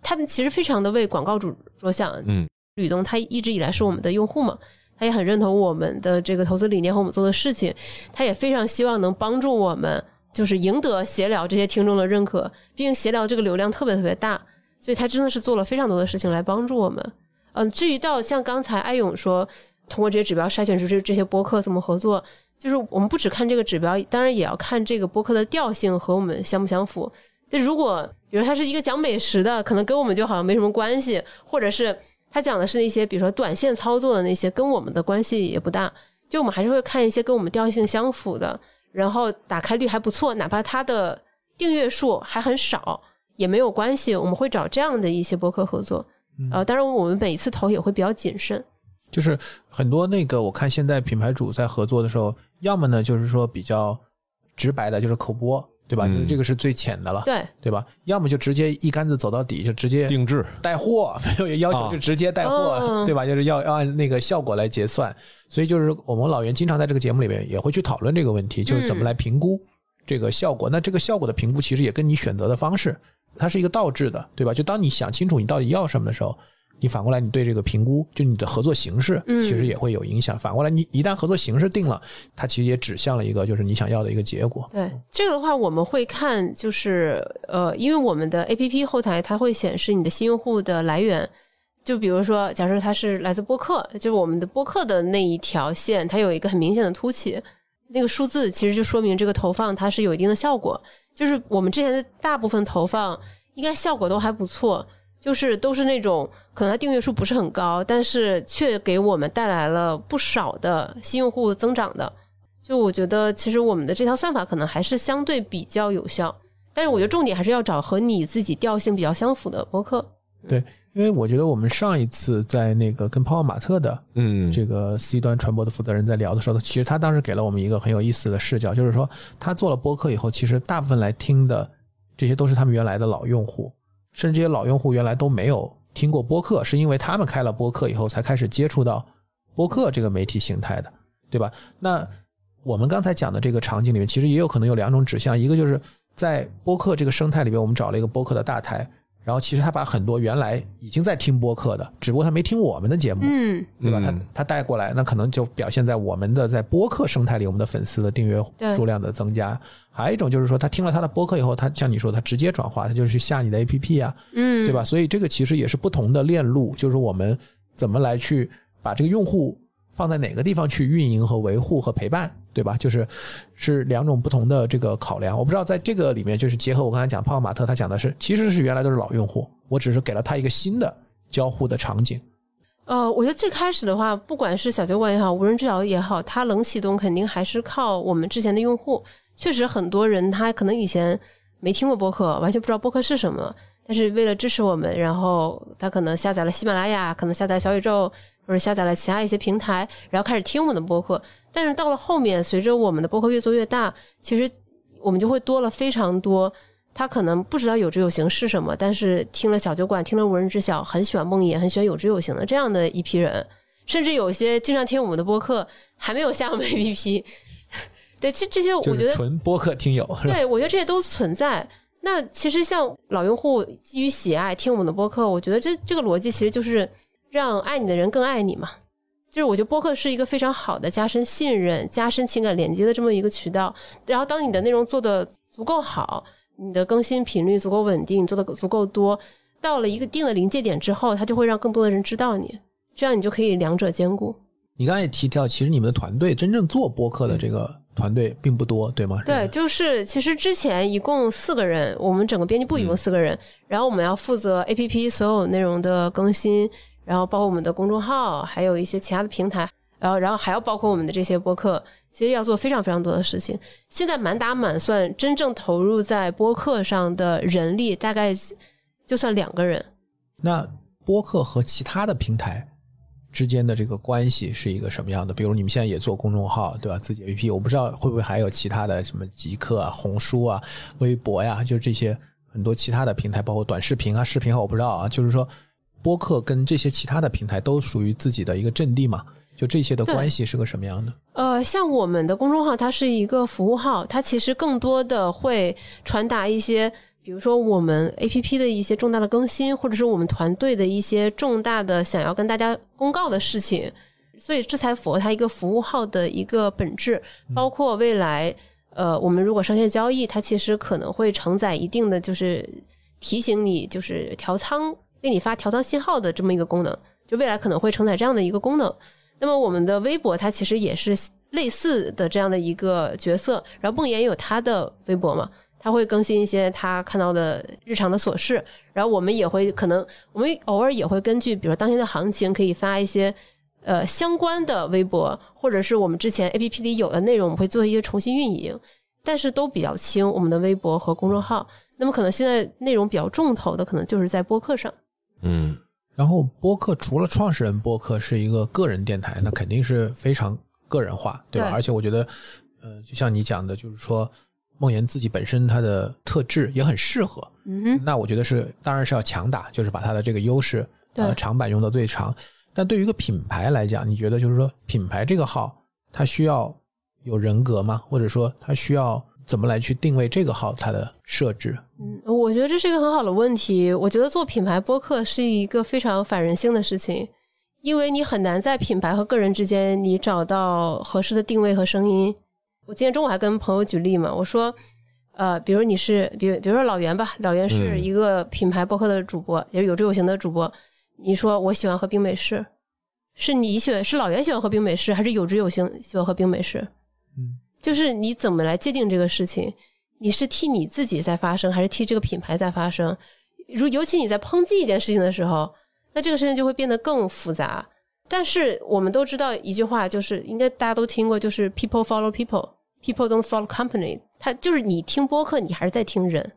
他们其实非常的为广告主着想。嗯，吕东他一直以来是我们的用户嘛，他也很认同我们的这个投资理念和我们做的事情，他也非常希望能帮助我们，就是赢得闲聊这些听众的认可。毕竟闲聊这个流量特别特别大，所以他真的是做了非常多的事情来帮助我们。嗯，至于到像刚才艾勇说，通过这些指标筛选出这这些播客怎么合作，就是我们不只看这个指标，当然也要看这个播客的调性和我们相不相符。就如果比如他是一个讲美食的，可能跟我们就好像没什么关系，或者是他讲的是那些比如说短线操作的那些，跟我们的关系也不大。就我们还是会看一些跟我们调性相符的，然后打开率还不错，哪怕它的订阅数还很少也没有关系，我们会找这样的一些播客合作。呃，当然我们每一次投也会比较谨慎。就是很多那个，我看现在品牌主在合作的时候，要么呢就是说比较直白的，就是口播，对吧？嗯就是这个是最浅的了，对，对吧？要么就直接一竿子走到底，就直接定制，带货，没有要求啊就直接带货，嗯对吧？就是要要按那个效果来结算。所以就是我们老袁经常在这个节目里面也会去讨论这个问题，就是怎么来评估这个效果。那这个效果的评估其实也跟你选择的方式，它是一个倒置的，对吧？就当你想清楚你到底要什么的时候。你反过来，你对这个评估，就你的合作形式，嗯其实也会有影响。反过来，你一旦合作形式定了，它其实也指向了一个就是你想要的一个结果。对这个的话，我们会看，就是呃，因为我们的 A P P 后台它会显示你的新用户的来源，就比如说，假设它是来自播客，就是我们的播客的那一条线，它有一个很明显的凸起，那个数字其实就说明这个投放它是有一定的效果。就是我们之前的大部分投放应该效果都还不错，就是都是那种可能它订阅数不是很高，但是却给我们带来了不少的新用户增长的。就我觉得，其实我们的这套算法可能还是相对比较有效，但是我觉得重点还是要找和你自己调性比较相符的播客。对，因为我觉得我们上一次在那个跟泡泡玛特的嗯，这个 C 端传播的负责人在聊的时候，其实他当时给了我们一个很有意思的视角，就是说他做了播客以后，其实大部分来听的这些都是他们原来的老用户，甚至这些老用户原来都没有听过播客，是因为他们开了播客以后才开始接触到播客这个媒体形态的，对吧？那我们刚才讲的这个场景里面，其实也有可能有两种指向，一个就是在播客这个生态里面，我们找了一个播客的大台。然后其实他把很多原来已经在听播客的，只不过他没听我们的节目，嗯，对吧？嗯他他带过来，那可能就表现在我们的在播客生态里，我们的粉丝的订阅数量的增加。还有一种就是说，他听了他的播客以后，他像你说，他直接转化，他就是去下你的 APP 啊，嗯，对吧？所以这个其实也是不同的链路，就是我们怎么来去把这个用户放在哪个地方去运营和维护和陪伴，对吧？就是是两种不同的这个考量。我不知道在这个里面，就是结合我刚才讲泡泡玛特，他讲的是其实是原来都是老用户，我只是给了他一个新的交互的场景。呃，我觉得最开始的话，不管是小酒馆也好，无人知晓也好，它冷启动肯定还是靠我们之前的用户。确实，很多人他可能以前没听过播客，完全不知道播客是什么，但是为了支持我们，然后他可能下载了喜马拉雅，可能下载小宇宙，或者下载了其他一些平台，然后开始听我们的播客。但是到了后面，随着我们的播客越做越大，其实我们就会多了非常多。他可能不知道有知有行是什么，但是听了小酒馆，听了无人知晓，很喜欢梦魇，很喜欢有知有行的这样的一批人，甚至有一些经常听我们的播客，还没有下我们 APP。[LAUGHS] 对，这这些我觉得纯播客听友？对，我觉得这些都存在。那其实像老用户基于喜爱听我们的播客，我觉得这这个逻辑其实就是让爱你的人更爱你嘛。就是我觉得播客是一个非常好的加深信任、加深情感连接的这么一个渠道。然后当你的内容做的足够好，你的更新频率足够稳定，做的足够多，到了一个定的临界点之后，它就会让更多的人知道你，这样你就可以两者兼顾。你刚才也提到，其实你们的团队真正做播客的这个团队并不多，对吗？对，就是其实之前一共四个人，我们整个编辑部一共四个人，然后我们要负责 APP 所有内容的更新，然后包括我们的公众号，还有一些其他的平台，然后然后还要包括我们的这些播客，其实要做非常非常多的事情。现在满打满算，真正投入在播客上的人力大概就算两个人。那播客和其他的平台之间的这个关系是一个什么样的？比如你们现在也做公众号，对吧？自己 APP，我不知道会不会还有其他的什么极客啊、红书啊、微博呀，就这些很多其他的平台，包括短视频啊、视频号，我不知道啊。就是说，播客跟这些其他的平台都属于自己的一个阵地嘛？就这些的关系是个什么样的？呃，像我们的公众号，它是一个服务号，它其实更多的会传达一些，比如说我们 APP 的一些重大的更新，或者是我们团队的一些重大的想要跟大家公告的事情，所以这才符合它一个服务号的一个本质。包括未来，呃，我们如果上线交易，它其实可能会承载一定的就是提醒你，就是调仓给你发调仓信号的这么一个功能，就未来可能会承载这样的一个功能。那么我们的微博它其实也是类似的这样的一个角色，然后梦妍也有他的微博嘛，他会更新一些他看到的日常的琐事，然后我们也会可能我们偶尔也会根据比如说当天的行情，可以发一些呃相关的微博，或者是我们之前 A P P 里有的内容，我们会做一些重新运营，但是都比较轻，我们的微博和公众号。那么可能现在内容比较重头的，可能就是在播客上。嗯然后播客除了创始人播客是一个个人电台，那肯定是非常个人化，对吧？对而且我觉得，呃，就像你讲的，就是说梦妍自己本身它的特质也很适合。嗯哼，那我觉得是，当然是要强打，就是把它的这个优势对呃长板用到最长。但对于一个品牌来讲，你觉得就是说品牌这个号它需要有人格吗？或者说它需要怎么来去定位这个号它的设置？嗯，我觉得这是一个很好的问题。我觉得做品牌播客是一个非常反人性的事情，因为你很难在品牌和个人之间你找到合适的定位和声音。我今天中午还跟朋友举例嘛，我说，呃，比如你是，比如比如说老袁吧，老袁是嗯一个品牌播客的主播，也是有志有行的主播。你说我喜欢喝冰美式，是你喜欢是老袁喜欢喝冰美式，还是有志有行喜欢喝冰美式？嗯，就是你怎么来界定这个事情？你是替你自己在发声，还是替这个品牌在发声？如尤其你在抨击一件事情的时候，那这个事情就会变得更复杂。但是我们都知道一句话，就是应该大家都听过，就是 “people follow people”，“people don't follow company”。它就是你听播客，你还是在听人。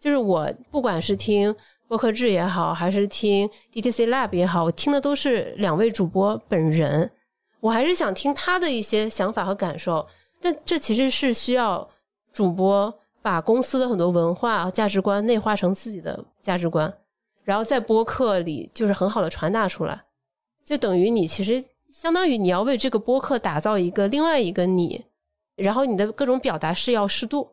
就是我不管是听播客制也好，还是听 DTC Lab 也好，我听的都是两位主播本人。我还是想听他的一些想法和感受。但这其实是需要主播把公司的很多文化、价值观内化成自己的价值观，然后在播客里就是很好的传达出来，就等于你其实相当于你要为这个播客打造一个另外一个你，然后你的各种表达是要适度。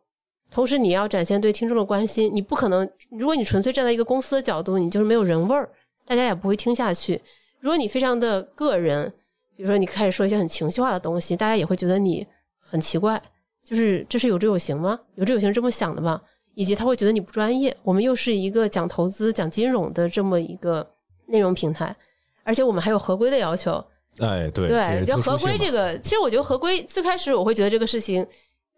同时你要展现对听众的关心，你不可能，如果你纯粹站在一个公司的角度，你就是没有人味儿，大家也不会听下去。如果你非常的个人，比如说你开始说一些很情绪化的东西，大家也会觉得你很奇怪，就是这是有志有行吗？有志有行这么想的吗？以及他会觉得你不专业。我们又是一个讲投资、讲金融的这么一个内容平台，而且我们还有合规的要求。哎，对对，就合规这这个，其实我觉得合规最开始我会觉得这个事情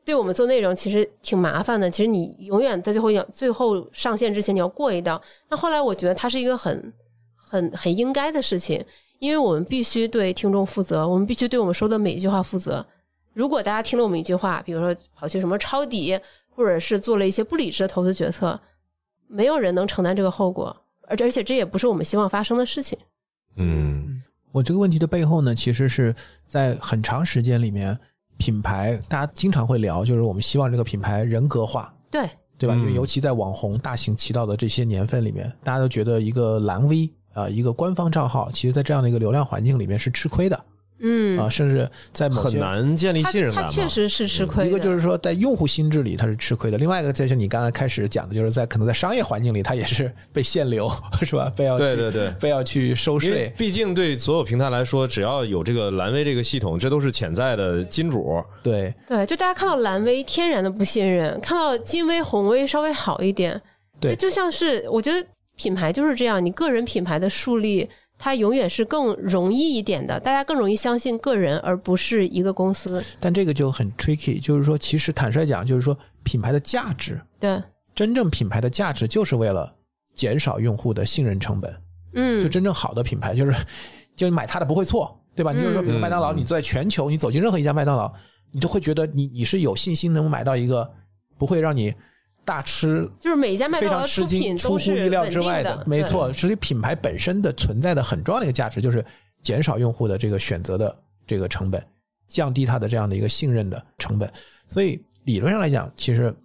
对我们做内容其实挺麻烦的。其实你永远在最后要最后上线之前你要过一道。那后来我觉得它是一个很很很应该的事情，因为我们必须对听众负责，我们必须对我们说的每一句话负责。如果大家听了我们一句话，比如说跑去什么抄底，或者是做了一些不理智的投资决策，没有人能承担这个后果，而而且这也不是我们希望发生的事情。嗯。我这个问题的背后呢，其实是在很长时间里面，品牌大家经常会聊，就是我们希望这个品牌人格化，对，对吧？嗯。因为尤其在网红大行其道的这些年份里面，大家都觉得一个蓝 V 啊、一个官方账号，其实在这样的一个流量环境里面是吃亏的嗯，啊、甚至在某很难建立信任感嘛。确实是吃亏的。一个就是说，在用户心智里它是吃亏的；另外一个就是你刚才开始讲的，就是在可能在商业环境里，它也是被限流，是吧？被要去对对对被要去收税。毕竟对所有平台来说，只要有这个蓝威这个系统，这都是潜在的金主。对对，就大家看到蓝威天然的不信任，看到金威、红威稍微好一点，对就像是我觉得品牌就是这样，你个人品牌的树立，它永远是更容易一点的，大家更容易相信个人，而不是一个公司。但这个就很 tricky，就是说，其实坦率讲，就是说品牌的价值，对，真正品牌的价值就是为了减少用户的信任成本。嗯，就真正好的品牌，就是就买它的不会错，对吧？你就是说，比如麦当劳，嗯你在全球，你走进任何一家麦当劳，你都会觉得你你是有信心能买到一个不会让你大吃就是每一家麦非当劳的都是出乎意料之外的，没错。实际品牌本身的存在的很重要的一个价值，就是减少用户的这个选择的这个成本，降低它的这样的一个信任的成本。所以理论上来讲，其实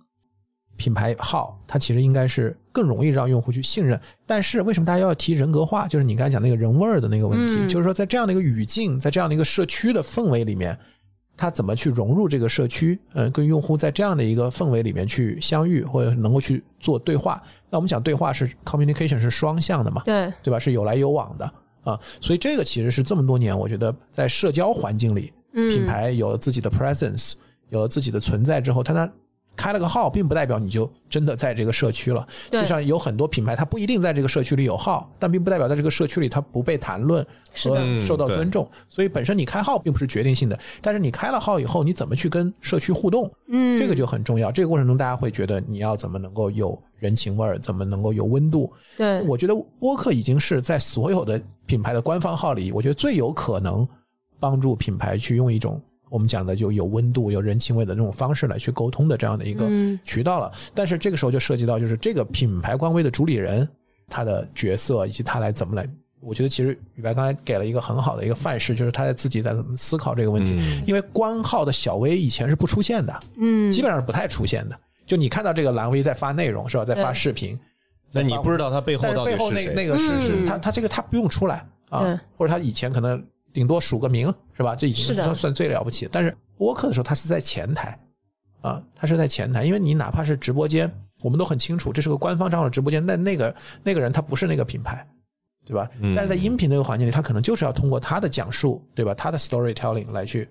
品牌号它其实应该是更容易让用户去信任。但是为什么大家要提人格化？就是你刚才讲那个人味儿的那个问题，嗯就是说在这样的一个语境，在这样的一个社区的氛围里面。他怎么去融入这个社区？嗯，跟用户在这样的一个氛围里面去相遇，或者能够去做对话。那我们讲对话是 communication 是双向的嘛，对，对吧？是有来有往的啊。所以这个其实是这么多年，我觉得在社交环境里，嗯，品牌有了自己的 presence，有了自己的存在之后，它它开了个号，并不代表你就真的在这个社区了。对就像有很多品牌，它不一定在这个社区里有号，但并不代表在这个社区里它不被谈论和受到尊重。所以本身你开号并不是决定性的，但是你开了号以后，你怎么去跟社区互动，嗯，这个就很重要。这个过程中，大家会觉得你要怎么能够有人情味儿，怎么能够有温度。对，我觉得播客已经是在所有的品牌的官方号里，我觉得最有可能帮助品牌去用一种我们讲的就有温度、有人情味的这种方式来去沟通的这样的一个嗯渠道了。但是这个时候就涉及到，就是这个品牌官微的主理人他的角色以及他来怎么来。我觉得其实宇白刚才给了一个很好的一个范式，就是他在自己在思考这个问题。嗯因为官号的小微以前是不出现的，嗯，基本上是不太出现的。就你看到这个蓝微在发内容是吧，在发视频，那你不知道他背后到底背后那是谁？那个是是嗯他他这个他不用出来啊，或者他以前可能顶多署个名是吧？这已经算算最了不起的。但是播客的时候，他是在前台啊，他是在前台，因为你哪怕是直播间，我们都很清楚这是个官方账号的直播间，但那个那个人他不是那个品牌。对吧？嗯但是在音频那个环境里，他可能就是要通过他的讲述，对吧？他的 storytelling 来去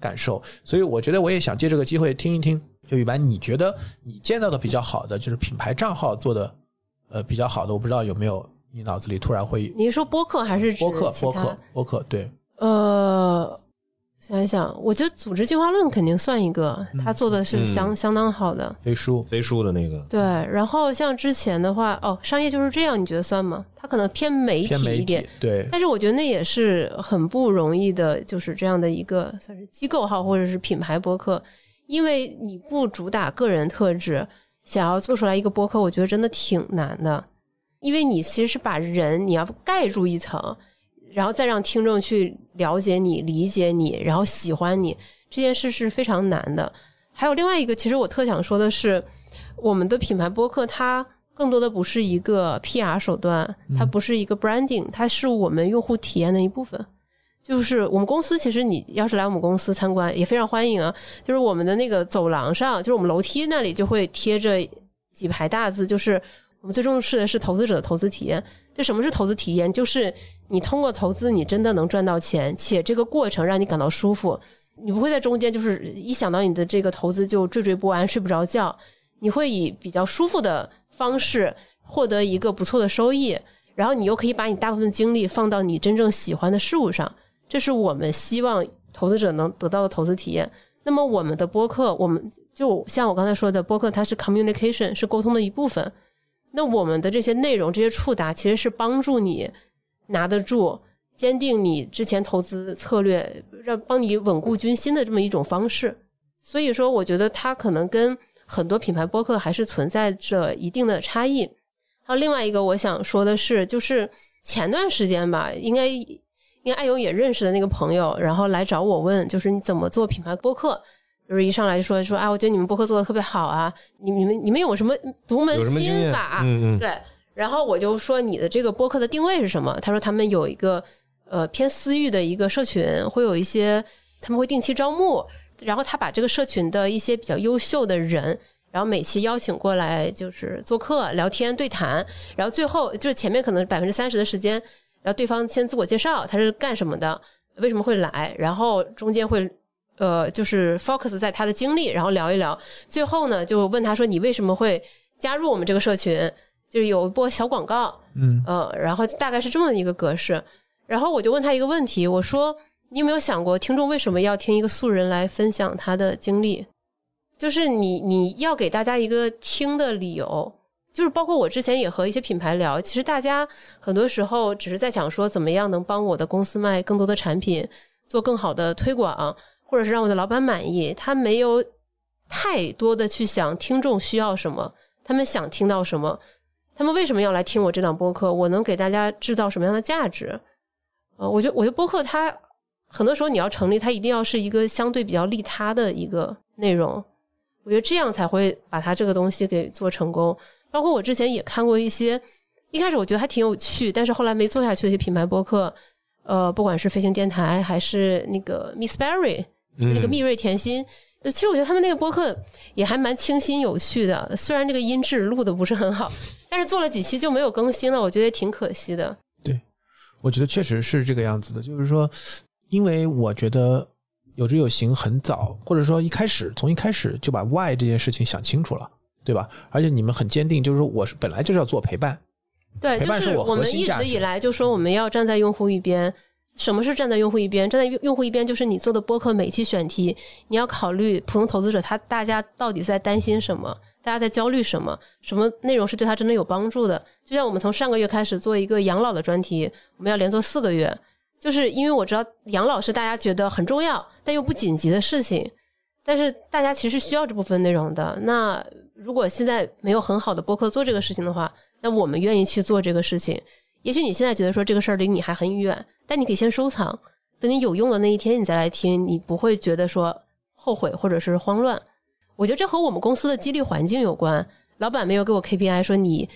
感受。所以我觉得我也想借这个机会听一听，就一般你觉得你见到的比较好的，就是品牌账号做的呃比较好的，我不知道有没有你脑子里突然会你是说播客还是指播客其他播客播客对，呃，想一想，我觉得组织进化论肯定算一个，嗯他做的是相、相当好的。飞书飞书的那个，对，然后像之前的话，哦，商业就是这样，你觉得算吗？它可能偏媒体一点，对但是我觉得那也是很不容易的，就是这样的一个算是机构号或者是品牌播客，因为你不主打个人特质，想要做出来一个播客，我觉得真的挺难的，因为你其实是把人你要盖住一层，然后再让听众去了解你、理解你，然后喜欢你，这件事是非常难的。还有另外一个，其实我特想说的是，我们的品牌播客它更多的不是一个 PR 手段，它不是一个 branding，它是我们用户体验的一部分。就是我们公司，其实你要是来我们公司参观，也非常欢迎啊。就是我们的那个走廊上，就是我们楼梯那里就会贴着几排大字，就是我们最重视的是投资者的投资体验。就什么是投资体验？就是你通过投资，你真的能赚到钱，且这个过程让你感到舒服。你不会在中间就是一想到你的这个投资就惴惴不安、睡不着觉。你会以比较舒服的方式获得一个不错的收益，然后你又可以把你大部分精力放到你真正喜欢的事物上。这是我们希望投资者能得到的投资体验。那么我们的播客，我们就像我刚才说的，播客它是 communication，是沟通的一部分。那我们的这些内容、这些触达，其实是帮助你拿得住、坚定你之前投资策略，让帮你稳固军心的这么一种方式。所以说，我觉得它可能跟很多品牌播客还是存在着一定的差异。还有另外一个我想说的是，就是前段时间吧，应该。因为艾友也认识的那个朋友，然后来找我问，就是你怎么做品牌播客？就是一上来就说说，啊，我觉得你们播客做的特别好啊，你你们你们有什么独门心法？嗯嗯，对。然后我就说你的这个播客的定位是什么？他说他们有一个呃偏私域的一个社群，会有一些他们会定期招募，然后他把这个社群的一些比较优秀的人，然后每期邀请过来就是做客聊天对谈，然后最后就是前面可能百分之三十的时间。然后对方先自我介绍，他是干什么的，为什么会来，然后中间会呃就是 focus 在他的经历，然后聊一聊，最后呢就问他说你为什么会加入我们这个社群，就是有一波小广告，嗯。呃，然后大概是这么一个格式，然后我就问他一个问题，我说你有没有想过听众为什么要听一个素人来分享他的经历，就是你你要给大家一个听的理由。就是包括我之前也和一些品牌聊，其实大家很多时候只是在想说怎么样能帮我的公司卖更多的产品，做更好的推广，或者是让我的老板满意。他没有太多的去想听众需要什么，他们想听到什么，他们为什么要来听我这档播客？我能给大家制造什么样的价值？呃，我觉得我觉得播客它很多时候你要成立，它一定要是一个相对比较利他的一个内容，我觉得这样才会把它这个东西给做成功。包括我之前也看过一些，一开始我觉得还挺有趣，但是后来没做下去的一些品牌播客，呃，不管是飞行电台还是那个 Miss Berry，那个蜜瑞甜心，其实我觉得他们那个播客也还蛮清新有趣的，虽然这个音质录的不是很好，但是做了几期就没有更新了，我觉得挺可惜的。对，我觉得确实是这个样子的，就是说，因为我觉得有志有行很早，或者说一开始从一开始就把 why 这件事情想清楚了。对吧？而且你们很坚定，就是说我是本来就是要做陪伴，对，就是我们一直以来就说我们要站在用户一边。什么是站在用户一边？站在用户一边就是你做的播客每期选题，你要考虑普通投资者他大家到底在担心什么，大家在焦虑什么，什么内容是对他真的有帮助的。就像我们从上个月开始做一个养老的专题，我们要连做四个月，就是因为我知道养老是大家觉得很重要但又不紧急的事情，但是大家其实需要这部分内容的。那如果现在没有很好的播客做这个事情的话，那我们愿意去做这个事情。也许你现在觉得说这个事儿离你还很远，但你可以先收藏，等你有用的那一天你再来听，你不会觉得说后悔或者是慌乱。我觉得这和我们公司的激励环境有关。老板没有给我 KPI 说你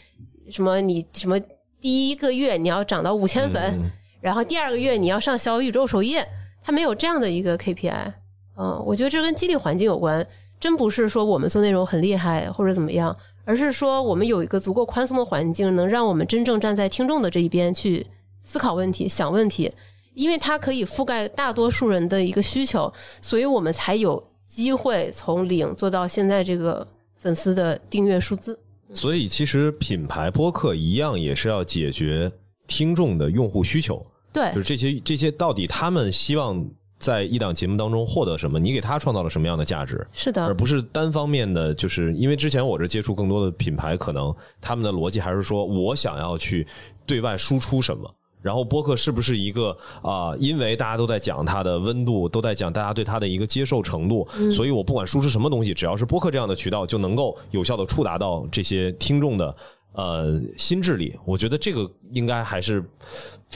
什么你什么第一个月你要涨到五千粉，然后第二个月你要上小宇宙首页，他没有这样的一个 KPI。嗯，我觉得这跟激励环境有关。真不是说我们做内容很厉害或者怎么样，而是说我们有一个足够宽松的环境，能让我们真正站在听众的这一边去思考问题、想问题，因为它可以覆盖大多数人的一个需求，所以我们才有机会从零做到现在这个粉丝的订阅数字。所以，其实品牌播客一样也是要解决听众的用户需求，对，就是这些这些到底他们希望。在一档节目当中获得什么？你给他创造了什么样的价值？是的，而不是单方面的。就是因为之前我这接触更多的品牌，可能他们的逻辑还是说我想要去对外输出什么。然后播客是不是一个啊？因为大家都在讲它的温度，都在讲大家对它的一个接受程度，所以我不管输出什么东西，只要是播客这样的渠道，就能够有效的触达到这些听众的呃心智里，我觉得这个应该还是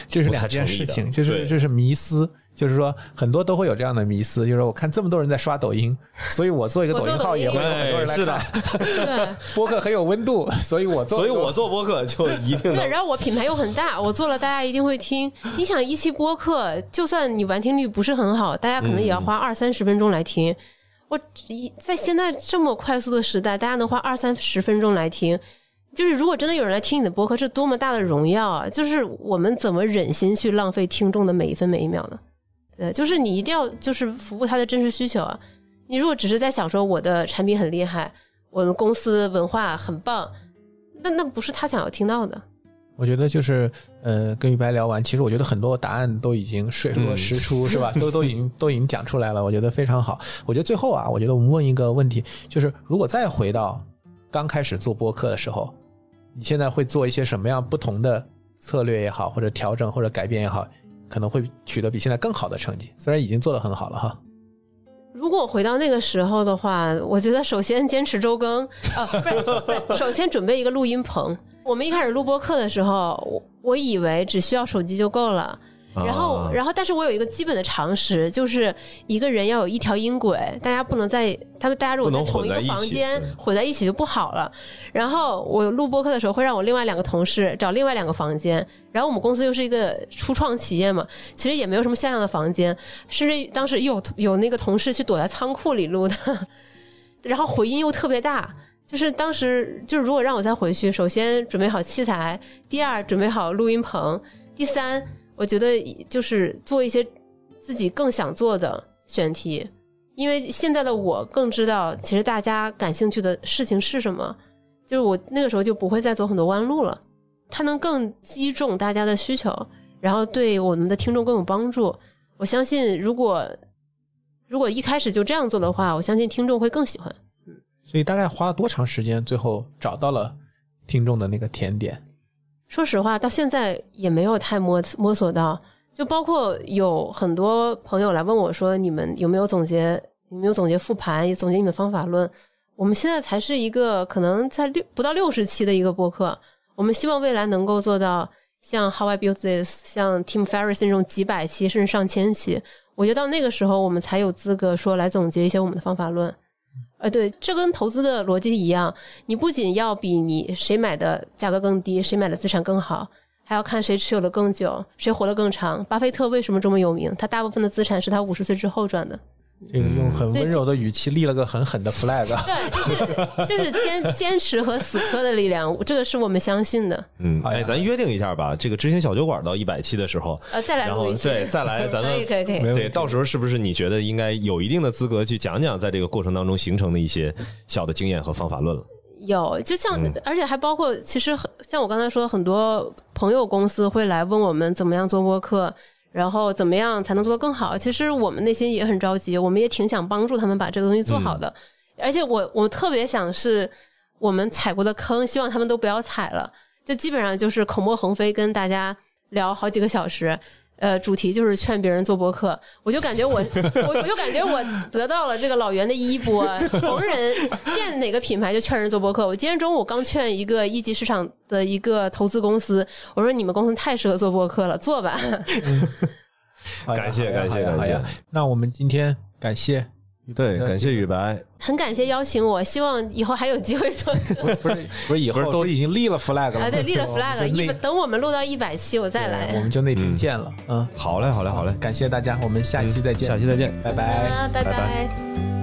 这是两件事情，就是对这是迷思，就是说很多都会有这样的迷思，就是我看这么多人在刷抖音，所以我做一个抖音号也会有很多人来哎是的看。对播客很有温度，[LAUGHS] 所以我做，所以我做播客就一定对，然后我品牌又很大，我做了大家一定会听。你想一期播客，就算你完听率不是很好，大家可能也要花二三十分钟来听。我一在现在这么快速的时代，大家能花二三十分钟来听，就是如果真的有人来听你的播客，是多么大的荣耀啊！就是我们怎么忍心去浪费听众的每一分每一秒呢？对，就是你一定要就是服务他的真实需求啊！你如果只是在想说我的产品很厉害，我们公司文化很棒，那那不是他想要听到的。我觉得就是呃，跟于白聊完，其实我觉得很多答案都已经水落石出，[LAUGHS] 是吧？都都已经都已经讲出来了，我觉得非常好。我觉得最后啊，我觉得我们问一个问题，就是如果再回到刚开始做播客的时候，你现在会做一些什么样不同的策略也好，或者调整或者改变也好，可能会取得比现在更好的成绩。虽然已经做得很好了哈。如果回到那个时候的话，我觉得首先坚持周更，[LAUGHS] 呃，不是不是，首先准备一个录音棚。我们一开始录播课的时候，我我以为只需要手机就够了。然后，啊然后，但是我有一个基本的常识，就是一个人要有一条音轨，大家不能在他们大家如果在同一个房间对混在一起就不好了。然后我录播客的时候会让我另外两个同事找另外两个房间，然后我们公司又是一个初创企业嘛，其实也没有什么像样的房间，甚至当时有有那个同事去躲在仓库里录的，[LAUGHS] 然后回音又特别大。就是当时就是如果让我再回去，首先准备好器材，第二准备好录音棚，第三我觉得就是做一些自己更想做的选题，因为现在的我更知道其实大家感兴趣的事情是什么，就是我那个时候就不会再走很多弯路了，它能更击中大家的需求，然后对我们的听众更有帮助。我相信如果如果一开始就这样做的话，我相信听众会更喜欢。所以大概花了多长时间，最后找到了听众的那个甜点？说实话，到现在也没有太摸摸索到，就包括有很多朋友来问我说：“你们有没有总结？有没有总结复盘？总结你们方法论？”我们现在才是一个可能在六不到六十期的一个播客，我们希望未来能够做到像 How I Built This、像 Tim Ferriss 那种几百期甚至上千期。我觉得到那个时候，我们才有资格说来总结一些我们的方法论。啊，对，这跟投资的逻辑一样，你不仅要比你谁买的价格更低，谁买的资产更好，还要看谁持有的更久，谁活得更长。巴菲特为什么这么有名？他大部分的资产是他五十岁之后赚的。这个用很温柔的语气立了个很狠的 flag。[LAUGHS] 对，就是就是坚 [LAUGHS] 坚持和死磕的力量，这个是我们相信的。嗯，哎，咱约定一下吧，这个知行小酒馆到一百期的时候，呃，再来然后录一期，对再来 [LAUGHS] 咱们可以可以可以。没问题对，到时候是不是你觉得应该有一定的资格去讲讲在这个过程当中形成的一些小的经验和方法论了？有，就像，嗯而且还包括，其实像我刚才说的，很多朋友公司会来问我们怎么样做播客，然后怎么样才能做得更好。其实我们内心也很着急，我们也挺想帮助他们把这个东西做好的。而且我我特别想是我们踩过的坑，希望他们都不要踩了。就基本上就是口沫横飞，跟大家聊好几个小时。呃，主题就是劝别人做播客，我就感觉我，我我就感觉我得到了这个老袁的衣钵，逢人见哪个品牌就劝人做播客。我今天中午刚劝一个一级市场的一个投资公司，我说你们公司太适合做播客了，做吧。[LAUGHS] 感谢感谢感谢。那我们今天感谢对，感谢宇白，很感谢邀请我，希望以后还有机会做。不是不是不是以后都已经立了 flag 了吗？啊，对，立了 [LAUGHS] flag，一等我们录到一百期，我再来我。们就那天见了。嗯，好嘞，好嘞，好嘞，感谢大家，我们下期再见，下期再见。拜拜。啊，拜拜拜拜